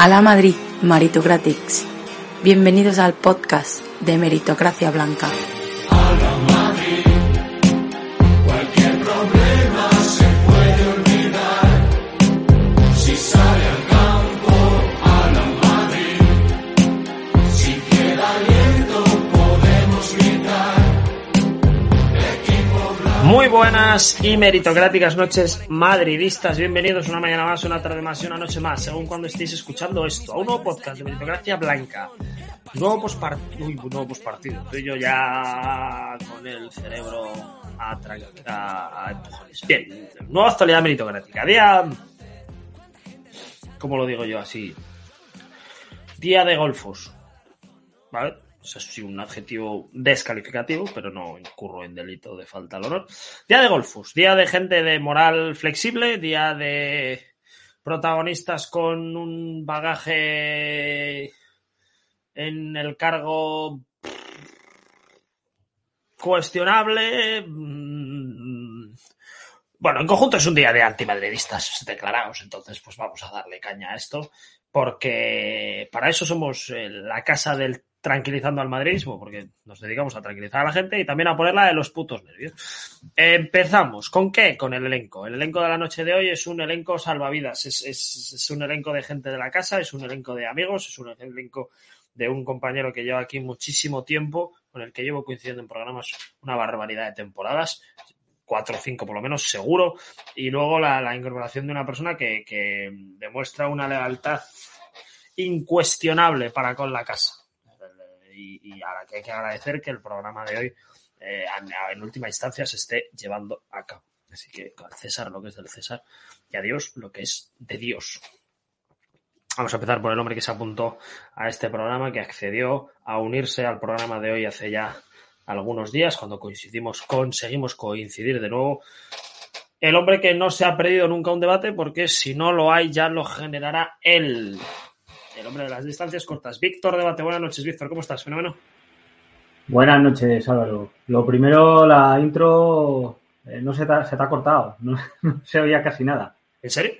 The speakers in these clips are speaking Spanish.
A la Madrid Meritocratics. Bienvenidos al podcast de Meritocracia Blanca. Y meritocráticas noches madridistas. Bienvenidos una mañana más, una tarde más y una noche más, según cuando estéis escuchando esto, a un nuevo podcast de Meritocracia Blanca. Nuevo postpartido. Uy, nuevo postpartido. Estoy yo ya con el cerebro a, a, a empujones. Bien, nueva actualidad meritocrática. Día. ¿Cómo lo digo yo así? Día de golfos. ¿Vale? O sea, es un adjetivo descalificativo, pero no incurro en delito de falta al honor. Día de golfos, día de gente de moral flexible, día de protagonistas con un bagaje en el cargo cuestionable. Mm, Bueno, en conjunto es un día de antimadridistas declarados, entonces pues vamos a darle caña a esto, porque para eso somos eh, la casa del tranquilizando al madridismo, porque nos dedicamos a tranquilizar a la gente y también a ponerla de los putos nervios. Empezamos. ¿Con qué? Con el elenco. El elenco de la noche de hoy es un elenco salvavidas, es, es- un elenco de gente de la casa, es un elenco de amigos, es un elenco de un compañero que lleva aquí muchísimo tiempo, con el que llevo coincidiendo en programas una barbaridad de temporadas, cuatro o cinco por lo menos, seguro, y luego la, incorporación de una persona que demuestra una lealtad incuestionable para con la casa. Y, y a la que hay que agradecer que el programa de hoy, eh, en, última instancia, se esté llevando a cabo. Así que al César lo que es del César y a Dios lo que es de Dios. Vamos a empezar por el hombre que se apuntó a este programa, que accedió a unirse al programa de hoy hace ya algunos días, cuando coincidimos, conseguimos coincidir de nuevo. El hombre que no se ha perdido nunca un debate, porque si no lo hay, ya lo generará él. El hombre de las distancias cortas. Víctor Debate, buenas noches, Víctor, ¿cómo estás? Fenómeno. Buenas noches, Álvaro. Lo primero, la intro eh, no se te, ha, se te ha cortado, no, no se oía casi nada. ¿En serio?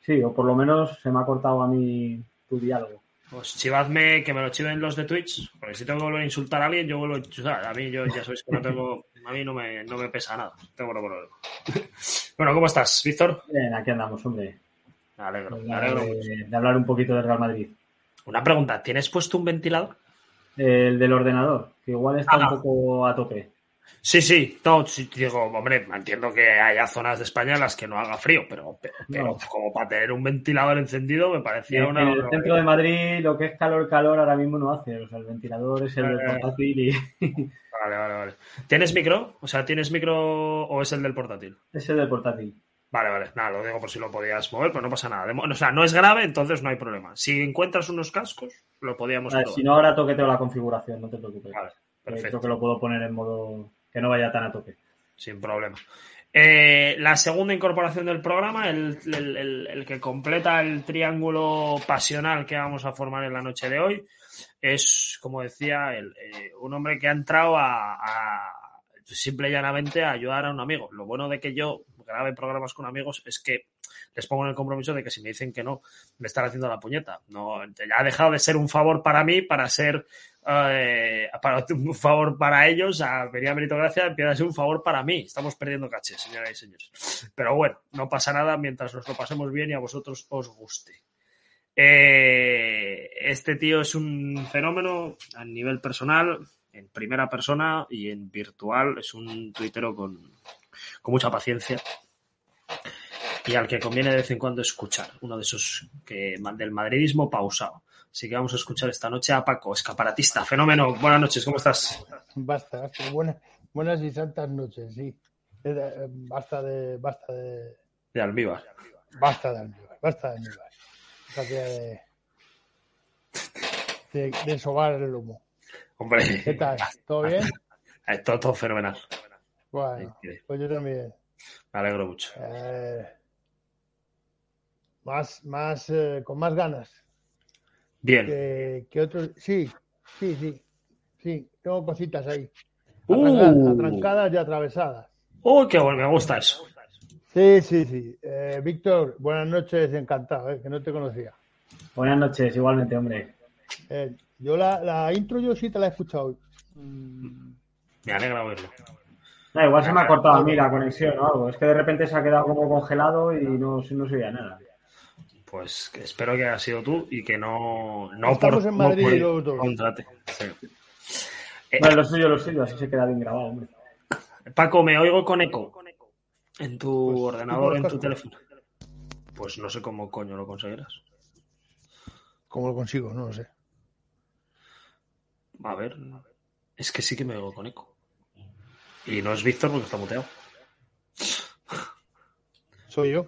Sí, o por lo menos se me ha cortado a mí tu diálogo. Pues chivadme, que me lo chiven los de Twitch, porque si tengo que volver a insultar a alguien, yo vuelvo a insultar. A mí, yo ya sabéis que no tengo, a mí no me, no me pesa nada. Tengo problema. bueno, ¿cómo estás, Víctor? Bien, aquí andamos, hombre. Me alegro, De me hablar, alegro mucho. de, de hablar un poquito del Real Madrid. Una pregunta, ¿tienes puesto un ventilador? El del ordenador, que igual está Ah. un poco a tope. Sí, sí, no, sí, digo, hombre, entiendo que haya zonas de España en las que no haga frío, pero, pero, pero No. como para tener un ventilador encendido me parecía En una... el centro de Madrid lo que es calor, calor ahora mismo no hace. O sea, el ventilador es el del Eh. portátil y Vale, vale, vale. ¿Tienes micro? O sea, ¿tienes micro o es el del portátil? es el del portátil. Vale, vale, nada, lo digo por si lo podías mover, pero no pasa nada. O sea, no es grave, entonces no hay problema. Si encuentras unos cascos, lo podíamos probar. si no, ahora toqueteo la configuración, no te preocupes. Vale, Eh, perfecto. Creo que lo puedo poner en modo que no vaya tan a tope. Sin problema. Eh, la segunda incorporación del programa, el, el- el- el que completa el triángulo pasional que vamos a formar en la noche de hoy, es, como decía, el, eh, un hombre que ha entrado a, a simple y llanamente a ayudar a un amigo. Lo bueno de que yo grabe programas con amigos es que les pongo en el compromiso de que si me dicen que no, me están haciendo la puñeta. No, ya ha dejado de ser un favor para mí para ser eh, para un favor para ellos, a venir a meritocracia, empieza a ser un favor para mí. Estamos perdiendo caché, señoras y señores. Pero bueno, no pasa nada mientras nos lo pasemos bien y a vosotros os guste. Eh, este tío es un fenómeno a nivel personal, en primera persona y en virtual. Es un tuitero con, con mucha paciencia y al que conviene de vez en cuando escuchar. Uno de esos que del madridismo pausado. Así que vamos a escuchar esta noche a Paco, escaparatista. Fenómeno, buenas noches, ¿cómo estás? Basta, basta. Buenas, buenas y santas noches, sí. Eh, Basta de, basta de, De almíbar. basta de almíbar. basta de. Déjate de, de, de sobar el humo. Hombre, ¿Qué tal? ¿Todo bien? eh, todo, todo fenomenal. Bueno, pues yo también. Me alegro mucho. Eh, más, más, eh, con más ganas Bien. que, que otros. Sí, sí, sí. Sí, tengo cositas ahí. Uh. Atrancadas, atrancadas y atravesadas. Uy, qué bueno, me gusta eso. Sí, sí, sí. Eh, Víctor, buenas noches, encantado, eh, que no te conocía. Buenas noches, igualmente, hombre. Eh, yo la, la intro yo sí te la he escuchado. Mm, Me alegra oírlo. No, igual se me ha cortado a mí la conexión o algo. Es que de repente se ha quedado como congelado y no, no se oía nada. Pues que espero que haya sido tú y que no, no Estamos por, en no Madrid por- los dos. contrate. Sí. Eh, Bueno, lo suyo, lo suyo, así se queda bien grabado, hombre. Paco, me oigo con eco en tu Pues, ordenador, ¿tú en tu teléfono. Pues no sé cómo coño lo conseguirás. ¿Cómo lo consigo? No lo sé. A ver, es que sí que me oigo con eco. Y no es Víctor porque está muteado. Soy yo.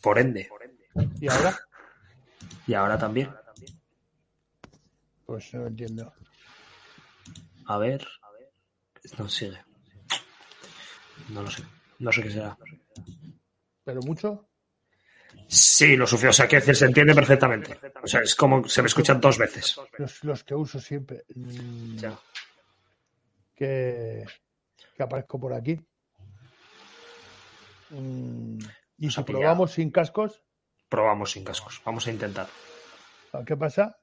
Por ende. ¿Y ahora? Y ahora también. Pues no entiendo. A ver. No sigue. No lo sé. No sé qué será. ¿Pero mucho? Sí, lo suficiente. O sea, que decir, se entiende perfectamente. O sea, es como se me escuchan dos veces. Los, los que uso siempre. Mm, Ya. que, que aparezco por aquí. Mm, y Nos si probamos sin cascos, Probamos sin cascos. Vamos a intentar. ¿qué pasa?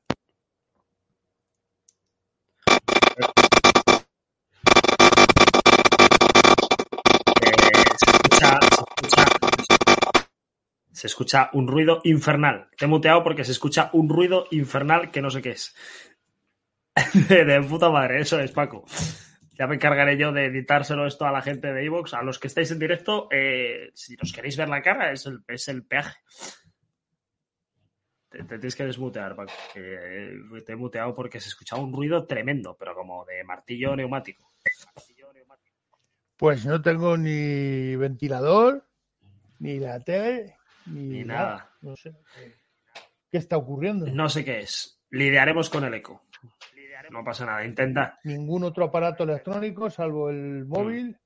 Se, escucha, se un ruido infernal. Te he muteado porque se escucha un ruido infernal que no sé qué es. De, de puta madre, eso es, Paco. Ya me encargaré yo de editárselo esto a la gente de Evox. A los que estáis en directo, eh, si os queréis ver la cara, es el, es el peaje. Te, te tienes que desmutear, Paco. que te he muteado porque se escuchaba un ruido tremendo, pero como de martillo neumático. Pues no tengo ni ventilador, ni la tele, ni, Ni nada. nada. No sé. ¿Qué está ocurriendo? No sé qué es. Lidiaremos con el eco. No pasa nada. Intenta, Ningún otro aparato electrónico, salvo el móvil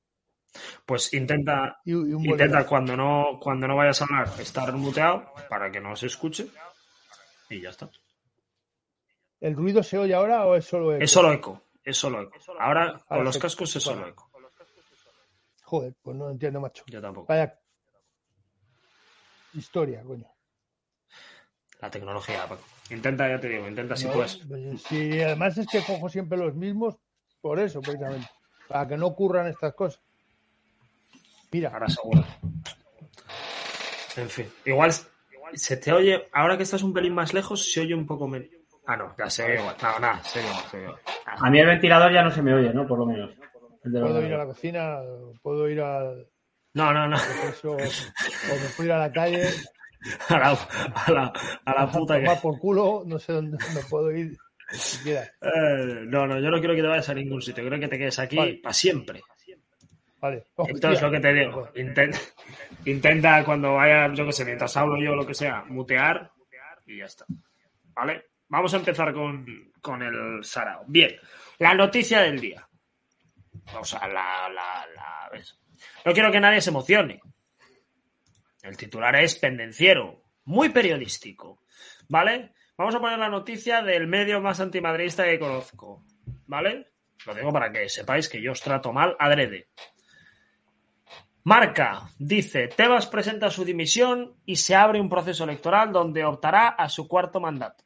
pues intenta, y, y un intenta cuando no, cuando no vayas a hablar estar muteado para que no se escuche. Y ya está. ¿El ruido se oye ahora o es solo eco? Es solo eco. Es solo eco. Ahora con los sí. cascos es solo eco. Joder, pues no entiendo, macho. Yo tampoco. Vaya historia, coño. La tecnología, Paco. Intenta, ya te digo, intenta si No, puedes. pues, sí, además es que cojo siempre los mismos por eso, precisamente. Para que no ocurran estas cosas. Mira, Ahora seguro. En fin. Igual se te oye, ahora que estás un pelín más lejos, se oye un poco menos. Ah, no, ya se oye igual. No, nada, se oye igual, se oye. A mí el ventilador ya no se me oye, ¿no? Por lo menos. Puedo ir a la cocina, puedo ir al No, no, no. o me puedo ir a la calle, A la, a la, a la puta que. tomar por culo, no sé dónde me puedo ir. Eh, no, no, yo no quiero que te vayas a ningún sitio. Creo que te quedes aquí Vale. para siempre. Vale. Entonces, Hostia. lo que te digo, intenta, intenta cuando vaya, yo que sé, mientras hablo yo, lo que sea, mutear y ya está. ¿Vale? Vamos a empezar con, con el Sarao. Bien, la noticia del día. O sea, la, la, la- ¿ves? No quiero que nadie se emocione. El titular es pendenciero, muy periodístico. ¿Vale? Vamos a poner la noticia del medio más antimadridista que conozco. ¿Vale? Lo digo para que sepáis que yo os trato mal adrede. Marca dice, Tebas presenta su dimisión y se abre un proceso electoral donde optará a su cuarto mandato.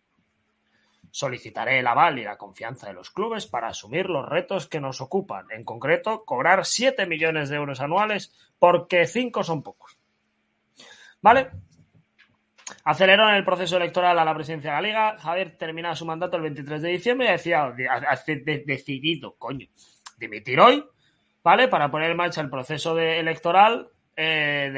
Solicitaré el aval y la confianza de los clubes para asumir los retos que nos ocupan, en concreto, cobrar 7 millones de euros anuales porque 5 son pocos. ¿Vale? Aceleró en el proceso electoral a la presidencia de la Liga. Javier termina su mandato el 23 de diciembre y decía, decidido, coño, dimitir hoy ¿vale? Para poner en marcha el proceso electoral eh,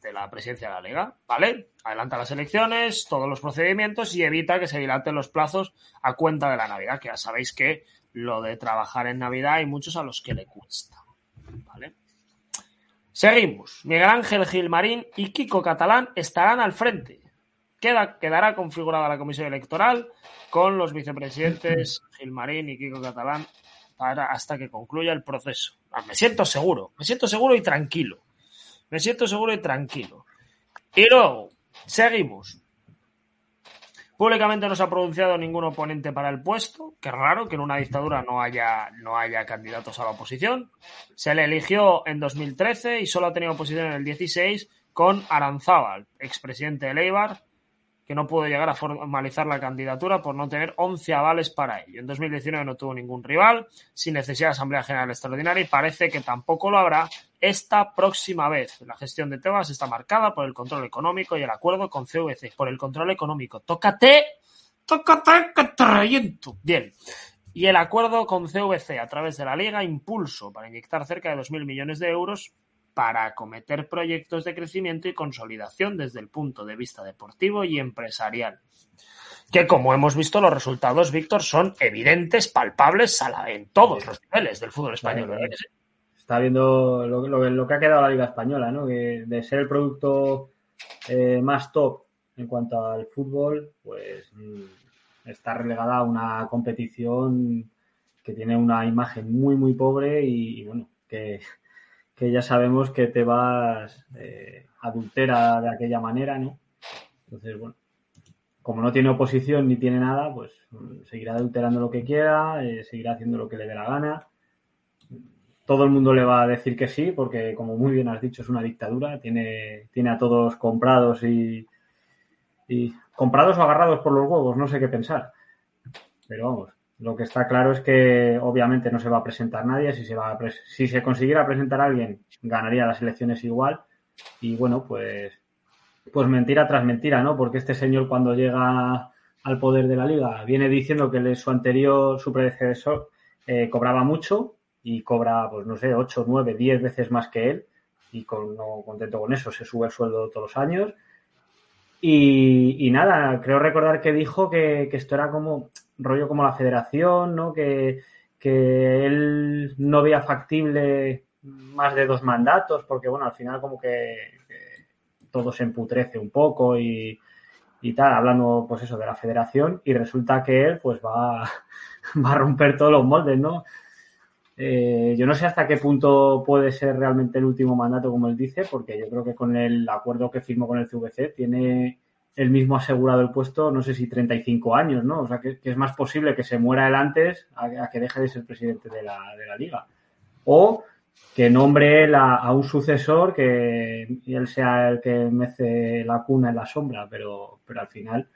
de la presidencia de la Liga, ¿vale? Adelanta las elecciones, todos los procedimientos y evita que se dilaten los plazos a cuenta de la Navidad, que ya sabéis que lo de trabajar en Navidad hay muchos a los que le cuesta, ¿vale? Seguimos. Miguel Ángel Gilmarín y Kiko Catalán estarán al frente. Queda, quedará configurada la comisión electoral con los vicepresidentes Gilmarín y Kiko Catalán hasta que concluya el proceso. Ah, me siento seguro, me siento seguro y tranquilo. Me siento seguro y tranquilo. Y luego, seguimos. Públicamente no se ha pronunciado ningún oponente para el puesto. Qué raro que en una dictadura no haya, no haya candidatos a la oposición. Se le eligió en 2013 y solo ha tenido oposición en el 16 con Aranzábal, expresidente de Leibar, que no pudo llegar a formalizar la candidatura por no tener 11 avales para ello. En 2019 no tuvo ningún rival, sin necesidad de Asamblea General Extraordinaria y parece que tampoco lo habrá esta próxima vez. La gestión de Tebas está marcada por el control económico y el acuerdo con CVC. Por el control económico. Tócate, tócate, que te reviento. Bien. Y el acuerdo con CVC a través de la Liga Impulso para inyectar cerca de 2.000 millones de euros para acometer proyectos de crecimiento y consolidación desde el punto de vista deportivo y empresarial. Que como hemos visto, los resultados, Víctor, son evidentes, palpables en todos los niveles del fútbol español. Está viendo lo, lo- lo que ha quedado la Liga Española, ¿no? Que de ser el producto eh, más top en cuanto al fútbol, pues mm, está relegada a una competición que tiene una imagen muy, muy pobre y, y, bueno, que, que ya sabemos que te vas eh, adultera de aquella manera, ¿no? Entonces, bueno, como no tiene oposición ni tiene nada, pues mm, seguirá adulterando lo que quiera, eh, seguirá haciendo lo que le dé la gana todo el mundo le va a decir que sí, porque como muy bien has dicho, es una dictadura, tiene, tiene a todos comprados y, y comprados o agarrados por los huevos, no sé qué pensar. Pero vamos, lo que está claro es que obviamente no se va a presentar nadie, si se, va si se consiguiera presentar a alguien, ganaría las elecciones igual. Y bueno, pues, pues mentira tras mentira, ¿no? Porque este señor cuando llega al poder de la liga viene diciendo que su anterior, su predecesor, eh, cobraba mucho y cobra, pues no sé, 8, 9, 10 veces más que él y no contento con eso, se sube el sueldo todos los años. Y, y nada, creo recordar que dijo que esto era como rollo como la federación, ¿no? Que, que él no veía factible más de dos mandatos, porque bueno, al final como que, todo se emputrece un poco y, y tal, hablando pues eso de la federación, y resulta que él pues va, va a romper todos los moldes, ¿no? Eh, yo no sé hasta qué punto puede ser realmente el último mandato, como él dice, porque yo creo que con el acuerdo que firmó con el CVC tiene el mismo asegurado el puesto, no sé si 35 años, ¿no? O sea, que, es más posible que se muera él antes a, que deje de ser presidente de la, de la liga. O que nombre él a, a un sucesor que él sea el que mece la cuna en la sombra, pero, pero al final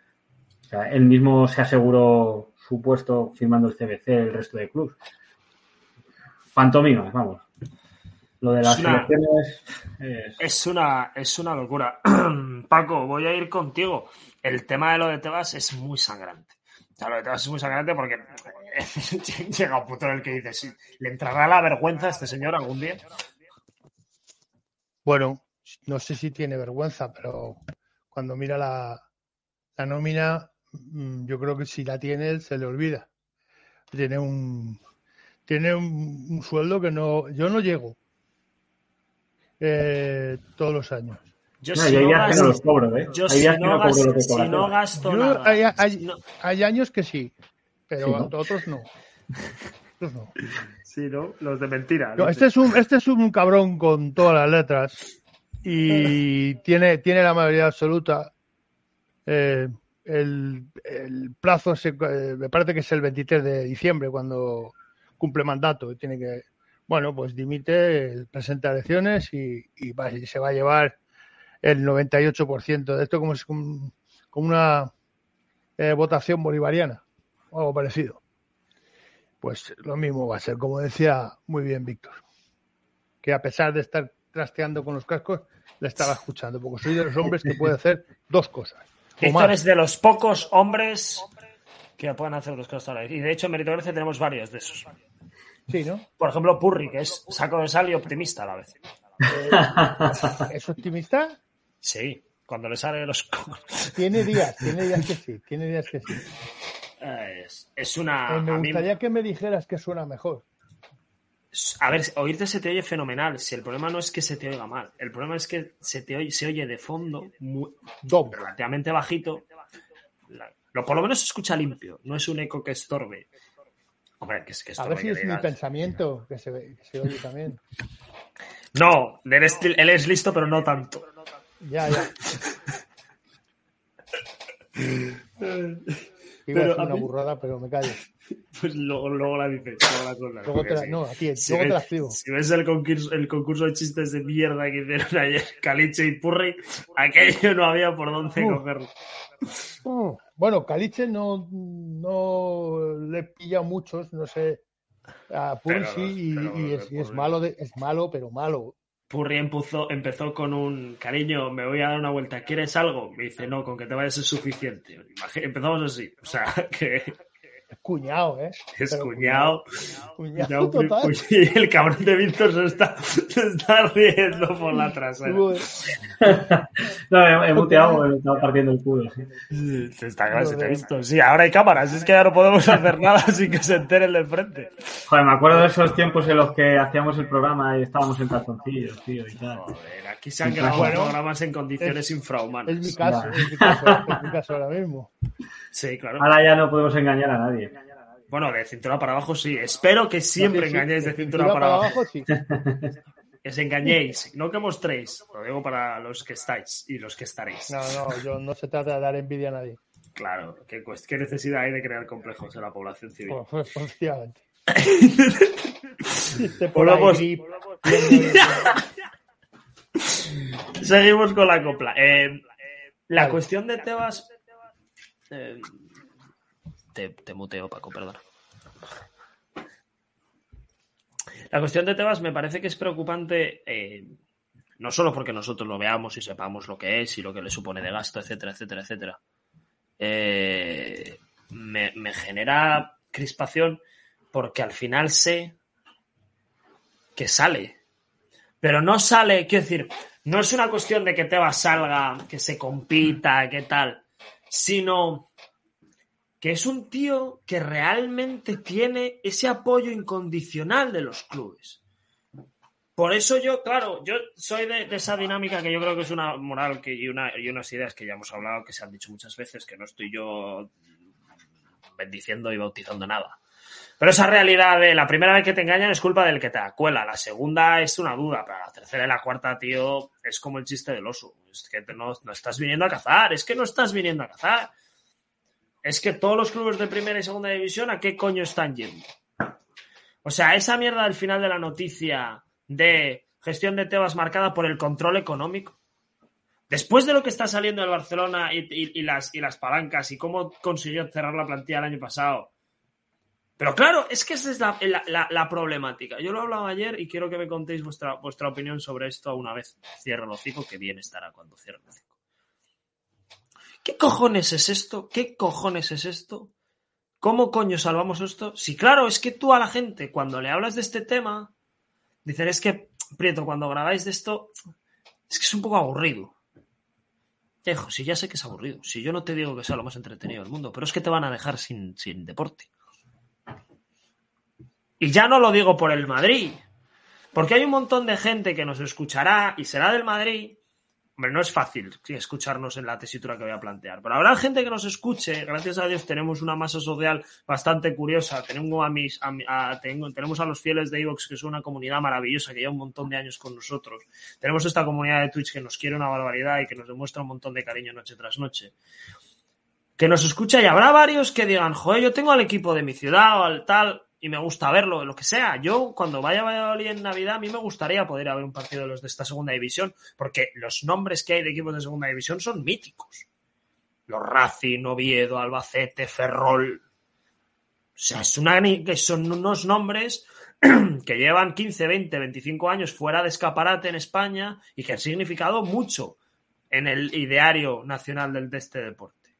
o sea, él mismo se aseguró su puesto firmando el CBC, el resto de clubes. Pantomimas, vamos. Lo de las Es una- elecciones es... Es una, es una locura. Paco, voy a ir contigo. El tema de lo de Tebas es muy sangrante. O sea, lo de Tebas es muy sangrante porque llega un punto en el que dices, sí, ¿le entrará la vergüenza a este señor algún día? Bueno, no sé si tiene vergüenza, pero cuando mira la, la nómina, mm, yo creo que si la tiene, él se le olvida. Tiene un tiene un, un sueldo que no, yo no llego eh, todos los años. Yo No, si hay no días que no gasto- los cobro, ¿eh? yo Hay si días que no no cobro gasto- lo que si cobra no Tebas. gasto Yo- nada, hay, años que sí, pero Sí, ¿no? otros no. Otros no. Sí, ¿no? Los de mentira. No, este, es un, este es un cabrón con todas las letras y tiene, tiene la mayoría absoluta. Eh, el, el plazo se- eh, me parece que es el 23 de diciembre cuando cumple mandato y tiene que, bueno, pues dimite, presenta elecciones y, y va- y se va a llevar el 98% de esto como es como, una eh, votación bolivariana o algo parecido. Pues lo mismo va a ser, como decía muy bien Víctor, que a pesar de estar trasteando con los cascos, le estaba escuchando, porque soy de los hombres que puede hacer dos cosas. Víctor es de los pocos hombres que pueden hacer dos cosas a la vez. Y de hecho, en Meritocracia tenemos varios de esos. Sí, ¿no? Por ejemplo, Purri, que es saco de sal y optimista a la vez. ¿Es optimista? Sí, cuando le sale los cocos. Tiene días, tiene días que sí, tiene días que sí. Es, es una. Eh, me mí- gustaría que me dijeras que suena mejor. A ver, oírte se te oye fenomenal. Si el problema no es que se te oiga mal, el problema es que se te oye, se oye de fondo muy, relativamente bajito. La- lo, por lo menos se escucha limpio, no es un eco que estorbe. Hombre, que es que A ver si es mi pensamiento que se, ve- que se oye también. No, él es, él es listo, pero no tanto. Ya, ya. Iba Pero a decir una mí- burrada, pero me callo. Pues luego, luego la dices. Luego la Luego te la, sí. no, a ti, Si luego te ves- la escribo. Si ves el concurso, el concurso de chistes de mierda que hicieron ayer, Caliche y Purri, aquello no había por dónde Uh. cogerlo. Bueno, Caliche no, no le pilla muchos, no sé. A Pero- sí, y, pero y es, y es Purri- malo, de, es malo, pero malo. Purri empezó, empezó con un cariño, me voy a dar una vuelta, ¿quieres algo? Me dice, no, con que te vayas es suficiente. Empezamos así, o sea, que Es cuñado, ¿eh? es Pero cuñado. Cuñado cuñado, total. y el cabrón de Víctor se está, se está riendo por la trasera. No, he, he muteado, me estaba partiendo el culo. sí. Se está te ha visto. Sí, ahora hay cámaras, es que ya no podemos hacer nada sin que se enteren de frente. Joder, me acuerdo de esos tiempos en los que hacíamos el programa y estábamos en calzoncillos, tío, y tal. Joder, aquí se han grabado Bueno, programas en condiciones Es infrahumanas. mi caso, Ya. es mi caso, es mi caso ahora mismo. Sí, claro. Ahora ya no podemos engañar a nadie. Bueno, de cintura para abajo sí. Espero que siempre Sí, sí, engañéis de de cintura, para abajo. sí. Que se engañéis, no que mostréis. Lo digo para los que estáis y los que estaréis. No, no, yo no se trata de dar envidia a nadie. Claro, ¿qué, necesidad hay de crear complejos en la población civil? Pues, efectivamente. Por ahí, Volvamos. Seguimos con la copla. Eh, la cuestión de Tebas. eh, te, te muteo, Paco, perdón. La cuestión de Tebas me parece que es preocupante. eh, no solo porque nosotros lo veamos y sepamos lo que es y lo que le supone de gasto, etcétera, etcétera, etcétera. Eh, me, me genera crispación porque al final sé que sale. Pero no sale, quiero decir, no es una cuestión de que Tebas salga, que se compita, que tal, sino que es un tío que realmente tiene ese apoyo incondicional de los clubes. Por eso yo, claro, yo soy de, esa dinámica que yo creo que es una moral que, y, una, y unas ideas que ya hemos hablado, que se han dicho muchas veces, que no estoy yo bendiciendo y bautizando nada. Pero esa realidad de la primera vez que te engañan es culpa del que te acuela, la segunda es una duda, pero la tercera y la cuarta, tío, es como el chiste del oso. Es que no, no estás viniendo a cazar, es que no estás viniendo a cazar. Es que todos los clubes de primera y segunda división, ¿a qué coño están yendo? O sea, esa mierda al final de la noticia de gestión de Tebas marcada por el control económico. Después de lo que está saliendo del Barcelona y, las, y las palancas y cómo consiguió cerrar la plantilla el año pasado. Pero claro, es que esa es la- la problemática. Yo lo hablaba ayer y quiero que me contéis vuestra, vuestra opinión sobre esto una vez cierre el hocico, que bien estará cuando cierre el hocico. ¿Qué cojones es esto? ¿Qué cojones es esto? ¿Cómo coño salvamos esto? Si claro, es que tú a la gente, cuando le hablas de este tema, dicen, es que, Prieto, cuando grabáis de esto, es que es un poco aburrido. Hijo, si ya sé que es aburrido. Si yo no te digo que sea lo más entretenido del mundo, pero es que te van a dejar sin, sin deporte. Y ya no lo digo por el Madrid, porque hay un montón de gente que nos escuchará y será del Madrid. Hombre, no es fácil escucharnos en la tesitura que voy a plantear, pero habrá gente que nos escuche. Gracias a Dios tenemos una masa social bastante curiosa. Tenemos a, mis, tengo- tenemos a los fieles de Evox, que es una comunidad maravillosa que lleva un montón de años con nosotros. Tenemos esta comunidad de Twitch que nos quiere una barbaridad y que nos demuestra un montón de cariño noche tras noche. Que nos escucha y habrá varios que digan, joder, yo tengo al equipo de mi ciudad o al tal y me gusta verlo, lo que sea. Yo, cuando vaya a Valladolid en Navidad, a mí me gustaría poder ver un partido de los de esta segunda división, porque los nombres que hay de equipos de segunda división son míticos. Los Racing, Oviedo, Albacete, Ferrol. O sea, es una, que son unos nombres que llevan 15, 20, 25 años fuera de escaparate en España y que han significado mucho en el ideario nacional de este deporte.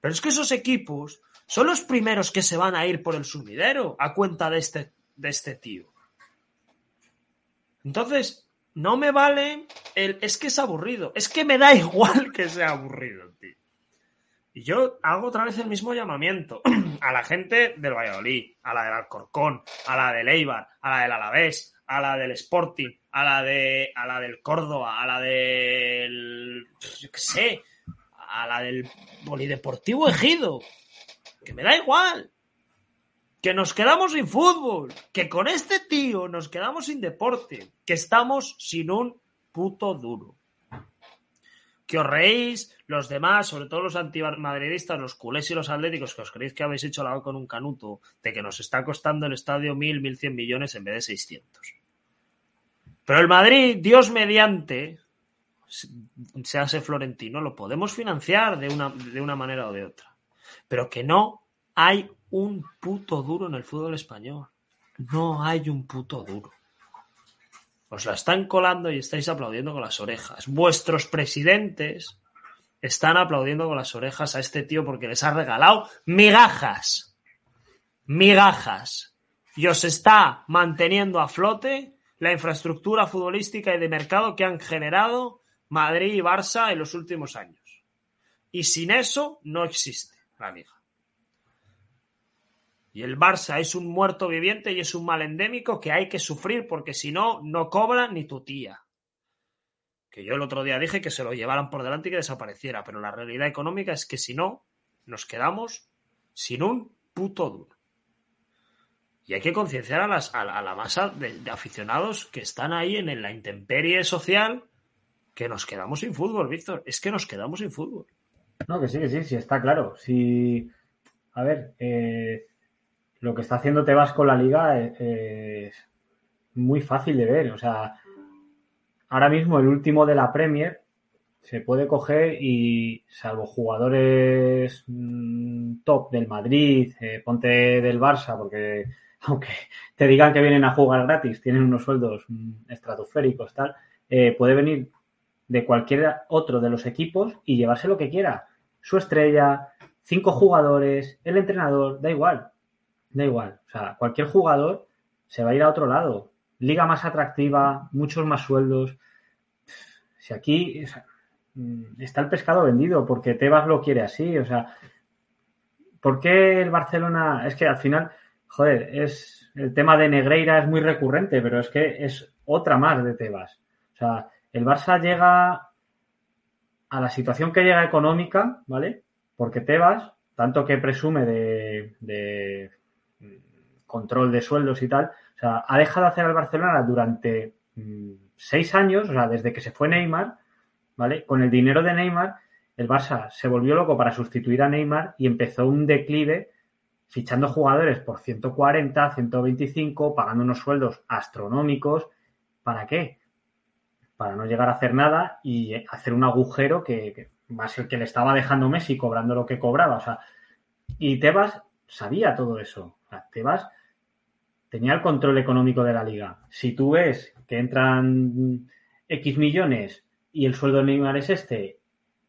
Pero es que esos equipos son los primeros que se van a ir por el sumidero a cuenta de este, de este tío. Entonces, no me vale el. Es que es aburrido. Es que me da igual que sea aburrido, tío. Y yo hago otra vez el mismo llamamiento a la gente del Valladolid, a la del Alcorcón, a la del Eibar, a la del Alavés, a la del Sporting, a la de a la del Córdoba, a la del yo qué sé, a la del Polideportivo Ejido, que me da igual. Que nos quedamos sin fútbol, que con este tío nos quedamos sin deporte, que estamos sin un puto duro. Que os reís los demás, sobre todo los antimadridistas, los culés y los atléticos, que os creéis que habéis hecho la con un canuto, de que nos está costando el estadio mil, mil cien millones en vez de 600. Pero el Madrid, Dios mediante, se hace florentino, lo podemos financiar de una, de una manera o de otra. Pero que no hay un puto duro en el fútbol español. No hay un puto duro. Os la están colando y estáis aplaudiendo con las orejas. Vuestros presidentes están aplaudiendo con las orejas a este tío porque les ha regalado migajas. Migajas. Y os está manteniendo a flote la infraestructura futbolística y de mercado que han generado Madrid y Barça en los últimos años. Y sin eso no existe la liga. Y el Barça es un muerto viviente y es un mal endémico que hay que sufrir porque si no, no cobra ni tu tía. Que yo el otro día dije que se lo llevaran por delante y que desapareciera, pero la realidad económica es que si no, nos quedamos sin un puto duro. Y hay que concienciar a, las, a, la masa de, de, aficionados que están ahí en, en la intemperie social que nos quedamos sin fútbol, Víctor. Es que nos quedamos sin fútbol. No, que sí, que sí, sí, está claro. Si, a ver, eh, lo que está haciendo Tebas con la liga es, es, muy fácil de ver. O sea, ahora mismo el último de la Premier se puede coger y, salvo jugadores mmm, top del Madrid, eh, ponte del Barça, porque aunque te digan que vienen a jugar gratis, tienen unos sueldos mmm, estratosféricos, tal, eh, puede venir de cualquier otro de los equipos y llevarse lo que quiera. Su estrella, cinco jugadores, el entrenador, da igual. Da igual. O sea, cualquier jugador se va a ir a otro lado. Liga más atractiva, muchos más sueldos. Si aquí sea, está el pescado vendido, porque Tebas lo quiere así. O sea, ¿por qué el Barcelona? Es que al final, joder, es el tema de Negreira es muy recurrente, pero es que es otra más de Tebas. O sea, el Barça llega a la situación que llega económica, ¿vale? Porque Tebas, tanto que presume de, de, control de sueldos y tal, o sea, ha dejado de hacer al Barcelona durante mmm, seis años, o sea, desde que se fue Neymar, ¿vale? Con el dinero de Neymar, el Barça se volvió loco para sustituir a Neymar y empezó un declive fichando jugadores por 140, 125, pagando unos sueldos astronómicos. ¿Para qué? Para no llegar a hacer nada y hacer un agujero que, va a ser que le estaba dejando Messi cobrando lo que cobraba. O sea, y Tebas sabía todo eso. Tebas tenía el control económico de la liga. Si tú ves que entran X millones y el sueldo Neymar es este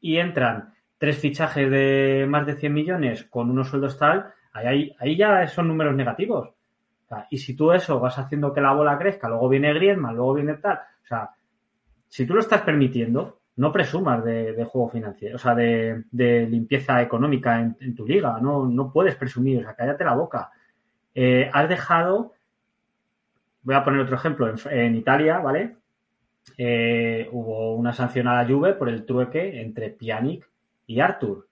y entran tres fichajes de más de 100 millones con unos sueldos tal, ahí, ahí ya son números negativos. Y si tú eso vas haciendo que la bola crezca, luego viene Griezmann, luego viene tal, o sea, si tú lo estás permitiendo, no presumas de, juego financiero, o sea, de, limpieza económica en, tu liga, no, puedes presumir, o sea, cállate la boca. Eh, has dejado, voy a poner otro ejemplo, en, Italia, ¿vale? Eh, hubo una sanción a la Juve por el trueque entre Pjanic y Artur,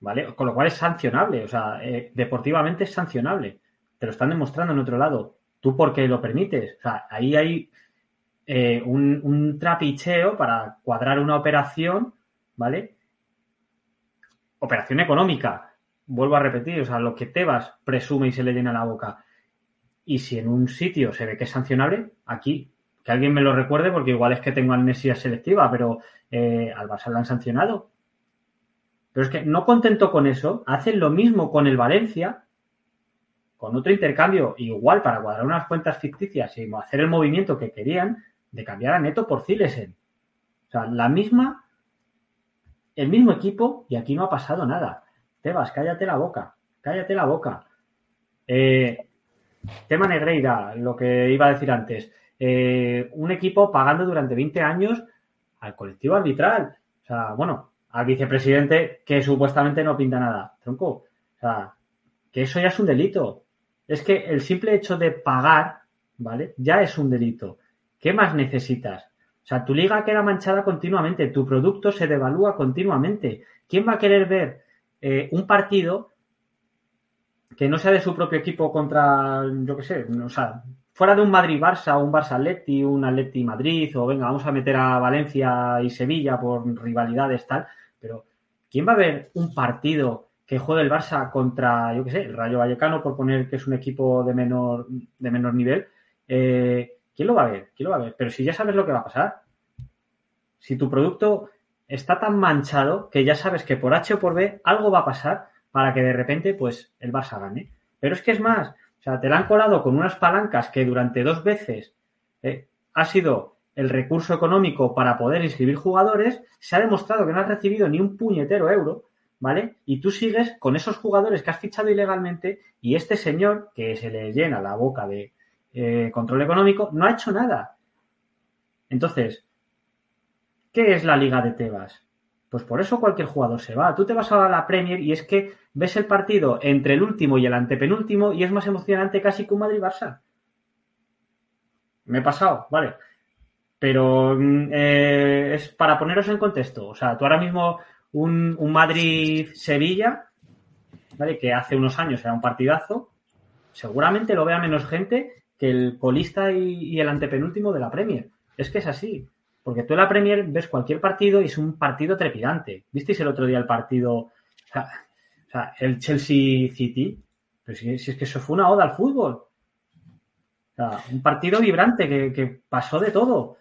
¿vale? Con lo cual es sancionable, o sea, eh, deportivamente es sancionable. Te lo están demostrando en otro lado. ¿Tú por qué lo permites? O sea, ahí hay eh, un, trapicheo para cuadrar una operación, ¿vale? Operación económica. Vuelvo a repetir, o sea, lo que Tebas presume y se le llena la boca. Y si en un sitio se ve que es sancionable, aquí, que alguien me lo recuerde, porque igual es que tengo amnesia selectiva, pero eh, al Barça le han sancionado. Pero es que no contento con eso, hacen lo mismo con el Valencia, con otro intercambio igual para cuadrar unas cuentas ficticias y hacer el movimiento que querían, de cambiar a Neto por Zilesen. O sea, la misma, el mismo equipo y aquí no ha pasado nada. Tebas, cállate la boca, cállate la boca. Eh, tema Negreira, lo que iba a decir antes. Eh, un equipo pagando durante 20 años al colectivo arbitral. O sea, bueno, al vicepresidente que supuestamente no pinta nada. Tronco, o sea, que eso ya es un delito. Es que el simple hecho de pagar, ¿vale? Ya es un delito. ¿Qué más necesitas? O sea, tu liga queda manchada continuamente, tu producto se devalúa continuamente. ¿Quién va a querer ver eh, un partido que no sea de su propio equipo contra, yo qué sé, o sea, fuera de un Madrid-Barça, un Barça-Atleti, un Atleti-Madrid, o venga, vamos a meter a Valencia y Sevilla por rivalidades tal, pero ¿quién va a ver un partido que juegue el Barça contra, yo qué sé, el Rayo Vallecano, por poner que es un equipo de menor, de menor nivel? Eh, ¿Quién lo va a ver? ¿Quién lo va a ver? Pero si ya sabes lo que va a pasar. Si tu producto está tan manchado que ya sabes que por H o por B algo va a pasar para que de repente pues el Barça gane. Pero es que es más, o sea, te la han colado con unas palancas que durante dos veces eh, ha sido el recurso económico para poder inscribir jugadores, se ha demostrado que no has recibido ni un puñetero euro, ¿vale? Y tú sigues con esos jugadores que has fichado ilegalmente y este señor, que se le llena la boca de eh, control económico, no ha hecho nada. Entonces, ¿qué es la Liga de Tebas? Pues por eso cualquier jugador se va. Tú te vas a la Premier y es que ves el partido entre el último y el antepenúltimo y es más emocionante casi que un Madrid-Barça. Me he pasado, vale. Pero mm, eh, es para poneros en contexto. O sea, tú ahora mismo un, un Madrid-Sevilla, ¿vale? Que hace unos años era un partidazo, seguramente lo vea menos gente que el colista y, y el antepenúltimo de la Premier. Es que es así. Porque tú en la Premier ves cualquier partido y es un partido trepidante. ¿Visteis el otro día el partido, o sea, o sea, el Chelsea City? Pero si, si, es que eso fue una oda al fútbol. O sea, un partido vibrante que, que pasó de todo.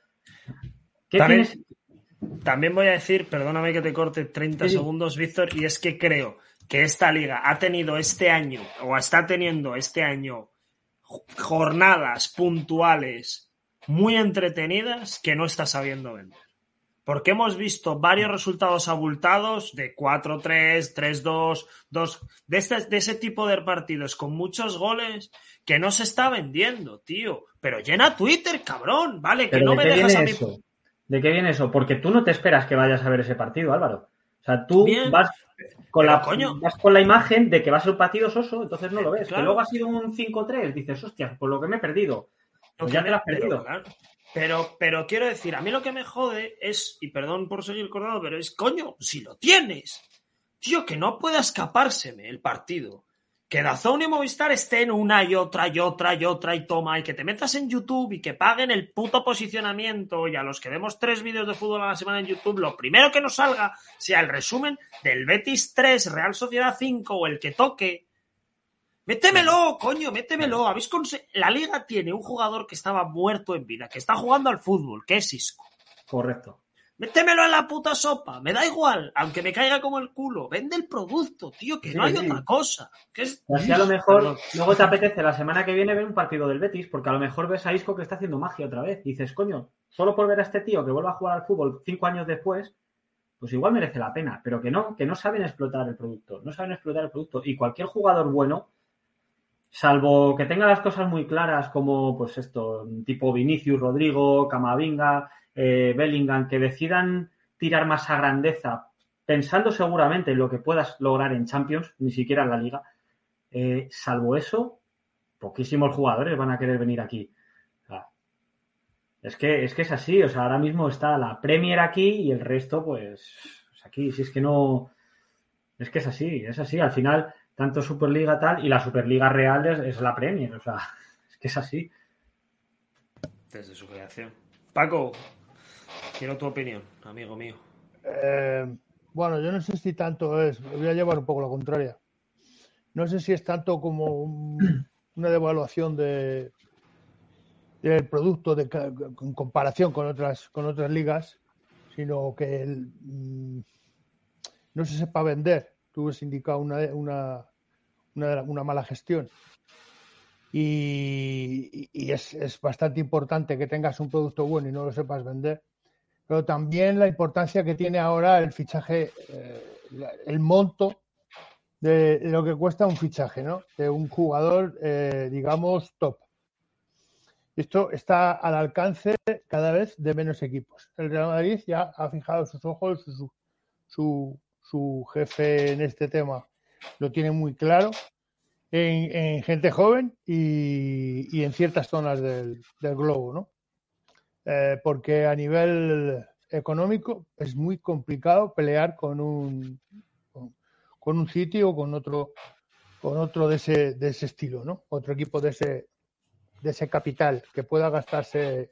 ¿Qué También, tienes? también voy a decir, perdóname que te corte 30 Sí, sí. segundos, Víctor, y es que creo que esta liga ha tenido este año, o está teniendo este año, jornadas puntuales muy entretenidas que no está sabiendo vender. Porque hemos visto varios resultados abultados de 4-3, 3-2, 2, de, este, de ese tipo de partidos con muchos goles que no se está vendiendo, tío. Pero llena Twitter, cabrón, ¿vale? Que ¿Pero no de me qué dejas viene a mí. eso? ¿De qué viene eso? Porque tú no te esperas que vayas a ver ese partido, Álvaro. O sea, tú Bien, vas con, pero la, coño. vas con la imagen de que va a ser un partido soso, entonces no lo ves. Claro. Que luego ha sido un 5-3, dices, hostia, por lo que me he perdido. Pues ya te lo has Pero, perdido. claro, Pero, pero quiero decir, a mí lo que me jode es, y perdón por seguir cortado, pero es, coño, si lo tienes, tío, que no pueda escapárseme el partido. Que Dazón y Movistar estén una y otra y otra y otra y toma, y que te metas en YouTube y que paguen el puto posicionamiento, y a los que vemos tres vídeos de fútbol a la semana en YouTube, lo primero que nos salga sea el resumen del Betis 3, Real Sociedad 5 o el que toque. Métemelo, coño, métemelo. ¿Habéis La liga tiene un jugador que estaba muerto en vida, que está jugando al fútbol, que es Isco. Correcto. Métemelo en la puta sopa, me da igual, aunque me caiga como el culo. Vende el producto, tío, que Sí, no hay sí. otra cosa. Que es... Así a lo mejor Perdón. luego te apetece la semana que viene ver un partido del Betis, porque a lo mejor ves a Isco que está haciendo magia otra vez. Y dices, coño, solo por ver a este tío que vuelva a jugar al fútbol cinco años después, pues igual merece la pena. Pero que no, que no saben explotar el producto. No saben explotar el producto. Y cualquier jugador bueno, salvo que tenga las cosas muy claras, como pues esto, tipo Vinicius, Rodrigo, Camavinga, eh, Bellingham, que decidan tirar más a grandeza, pensando seguramente en lo que puedas lograr en Champions, ni siquiera en la liga. Eh, salvo eso, poquísimos jugadores van a querer venir aquí. Es que, es que es así, o sea, ahora mismo está la Premier aquí y el resto, pues, pues aquí, si es que no. Es que es así, es así. Al final, tanto Superliga tal y la Superliga real es, es la Premier, o sea, es que es así. Desde su creación. Paco, quiero tu opinión, amigo mío. Eh, bueno, yo no sé si tanto es, voy a llevar un poco la contraria. No sé si es tanto como un- una devaluación de, del producto en comparación con otras, con otras ligas, sino que mm, no se sepa vender. Tú has indicado una, una, una, una mala gestión. Y, y es, es bastante importante que tengas un producto bueno y no lo sepas vender pero también la importancia que tiene ahora el fichaje, eh, el monto de, lo que cuesta un fichaje, ¿no? De un jugador, eh, digamos, top. Esto está al alcance cada vez de menos equipos. El Real Madrid ya ha fijado sus ojos, sus, su, su jefe en este tema lo tiene muy claro en, en gente joven y, y en ciertas zonas del, del globo, ¿no? Eh, porque a nivel económico es muy complicado pelear con un con, con un sitio o con otro con otro de ese, de ese estilo, ¿no? Otro equipo de ese de ese capital que pueda gastarse,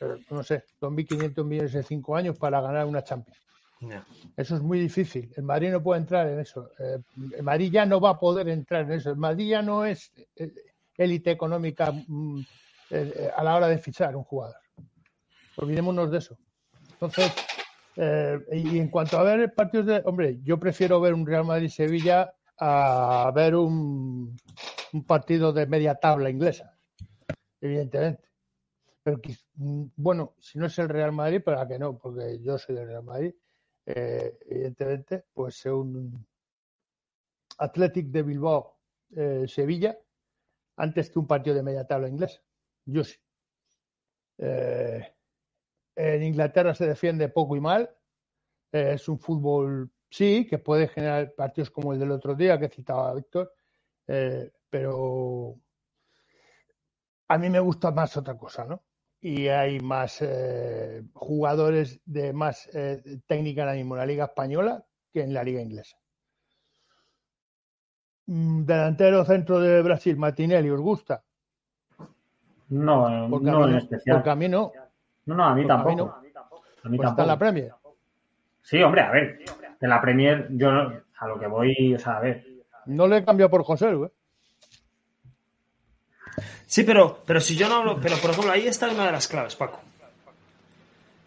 eh, no sé, 2.500 millones en cinco años para ganar una Champions. Eso es muy difícil. El Madrid no puede entrar en eso. Eh, el Madrid ya no va a poder entrar en eso. El Madrid ya no es élite económica mm, eh, a la hora de fichar un jugador. Olvidémonos de eso. Entonces, eh, y en cuanto a ver partidos de. Hombre, yo prefiero ver un Real Madrid-Sevilla a ver un, un partido de media tabla inglesa, evidentemente. Pero mm, bueno, si no es el Real Madrid, para que no, porque yo soy del Real Madrid, eh, evidentemente, pues un Athletic de Bilbao eh, antes que un partido de media tabla inglesa. Yo sí. Eh, en Inglaterra se defiende poco y mal. Eh, es un fútbol, sí, que puede generar partidos como el del otro día que citaba Víctor, eh, pero a mí me gusta más otra cosa, ¿no? Y hay más eh, jugadores de más eh, técnica ahora mismo en la Liga Española que en la Liga Inglesa. Mm, Delantero centro de Brasil, Martinelli, ¿os gusta? No, Porque, no a, en mí, especial. porque a mí no. No, no, a mí porque a mí tampoco. A mí Pues está en la tampoco. Premier. Sí, hombre, a ver. De la Premier, yo no- a lo que voy, o sea, a ver. No le he cambiado por José, ¿eh? Sí, pero, pero si yo no hablo, pero por ejemplo, ahí está una de las claves, Paco.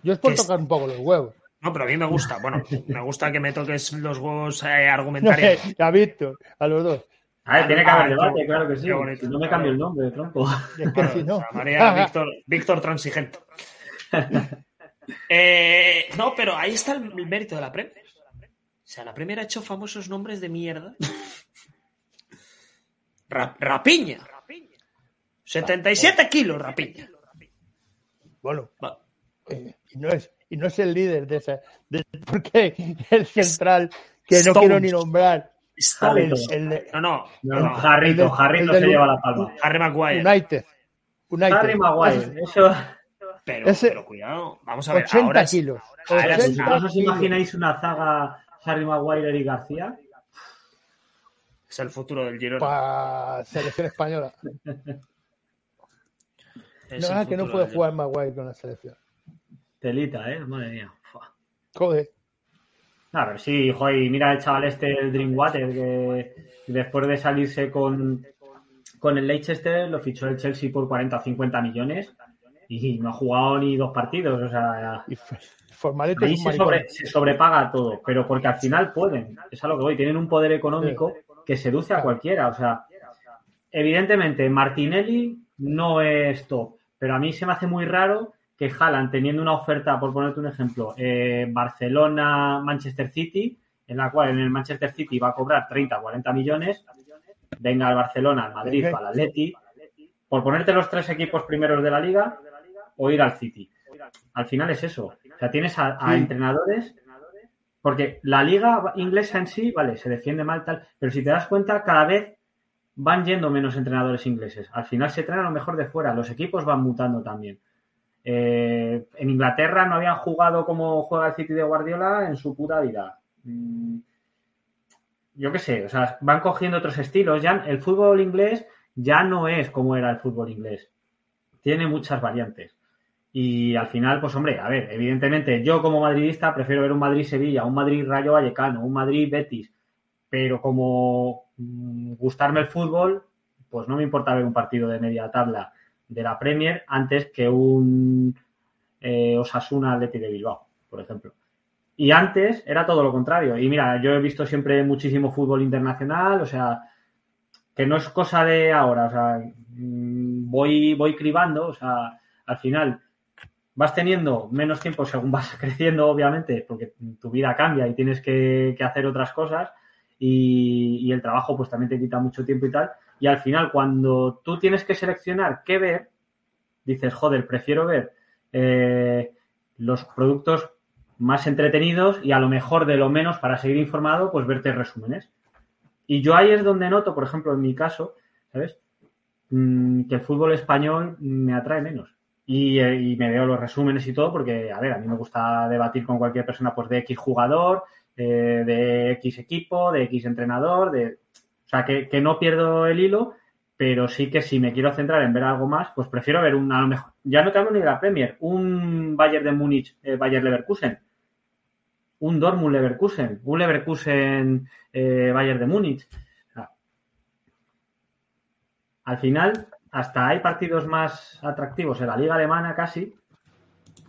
Yo es por Que es- tocar un poco los huevos. No, pero a mí me gusta. Bueno, me gusta que me toques los huevos eh, argumentarios. a Víctor, a los dos. A ver, tiene que haber Ah, debate, qué- claro que sí. bonito, no me cambio el nombre, tronco. Es que Claro, si no. o sea, María Víctor, Víctor Transigente. Eh, no, pero ahí está el, el mérito de la Premier. O sea, la Premier ha hecho famosos nombres de mierda. Ra- Rapiña. 77 kilos, Rapiña. Bueno, eh, y, no es, y no es el líder de esa. De, porque el central, que no quiero ni nombrar, el, el de No, no, No, no. Jarrito, Jarrito se lleva la palma. Harry Maguire. United. United. Harry Maguire, eso. Pero, Ese- pero cuidado, vamos a ver. 80 ahora kilos. ahora es- 80 ¿Vosotros os imagináis una zaga Harry Maguire y García? es el futuro del Girona. Para selección española. Es No, es que no puede jugar Maguire con la selección. Telita, ¿eh? Madre mía. Fua. Joder. A ver, sí, joder, y mira el chaval este, el Dreamwater, que después de salirse con, con el Leicester, lo fichó el Chelsea por 40 o 50 millones y no ha jugado ni dos partidos, o sea, Y ahí se, sobre- se sobrepaga todo, pero porque al final pueden, es a lo que voy, tienen un poder económico que seduce a cualquiera, o sea, evidentemente Martinelli no es top, pero a mí se me hace muy raro que Haaland teniendo una oferta, por ponerte un ejemplo, eh, Barcelona-Manchester City, en la cual en el Manchester City va a cobrar 30 40 millones, venga al Barcelona, al Madrid, al Atleti, por ponerte los tres equipos primeros de la liga o ir al City. Al final es eso. O sea, tienes a, a Sí. entrenadores, porque la liga inglesa en sí, vale, se defiende mal tal, pero si te das cuenta, cada vez van yendo menos entrenadores ingleses. Al final se traen a lo mejor de fuera, los equipos van mutando también. Eh, en Inglaterra no habían jugado como juega el City de Guardiola en su puta vida. Mm, Yo qué sé, o sea, van cogiendo otros estilos. Ya el fútbol inglés ya no es como era el fútbol inglés. Tiene muchas variantes. Y al final, pues hombre, a ver, evidentemente yo como madridista prefiero ver un Madrid-Sevilla, un Madrid-Rayo Vallecano, un Madrid-Betis, pero como mm, gustarme el fútbol, pues no me importa ver un partido de media tabla de la Premier antes que un eh, Osasuna Atleti de Bilbao, por ejemplo. Y antes era todo lo contrario. Y mira, yo he visto siempre muchísimo fútbol internacional, o sea, que no es cosa de ahora, o sea, mm, voy, voy cribando, o sea, al final vas teniendo menos tiempo según vas creciendo, obviamente, porque tu vida cambia y tienes que, hacer otras cosas y, y el trabajo pues también te quita mucho tiempo y tal. Y al final, cuando tú tienes que seleccionar qué ver, dices, joder, prefiero ver eh, los productos más entretenidos y a lo mejor de lo menos para seguir informado, pues verte resúmenes. Y yo ahí es donde noto, por ejemplo, en mi caso, ¿sabes? Mm, que el fútbol español me atrae menos. Y, eh, y me veo los resúmenes y todo, porque, a ver, a mí me gusta debatir con cualquier persona pues de X jugador, eh, de X equipo, de X entrenador, de... O sea, que, que no pierdo el hilo, pero sí que si me quiero centrar en ver algo más, pues prefiero ver un, a lo mejor, ya no te hablo ni de la Premier, un Bayern de Múnich, eh, Bayern Leverkusen, un Dortmund Leverkusen, un Leverkusen Bayern de Múnich. Al final, hasta hay partidos más atractivos en la liga alemana casi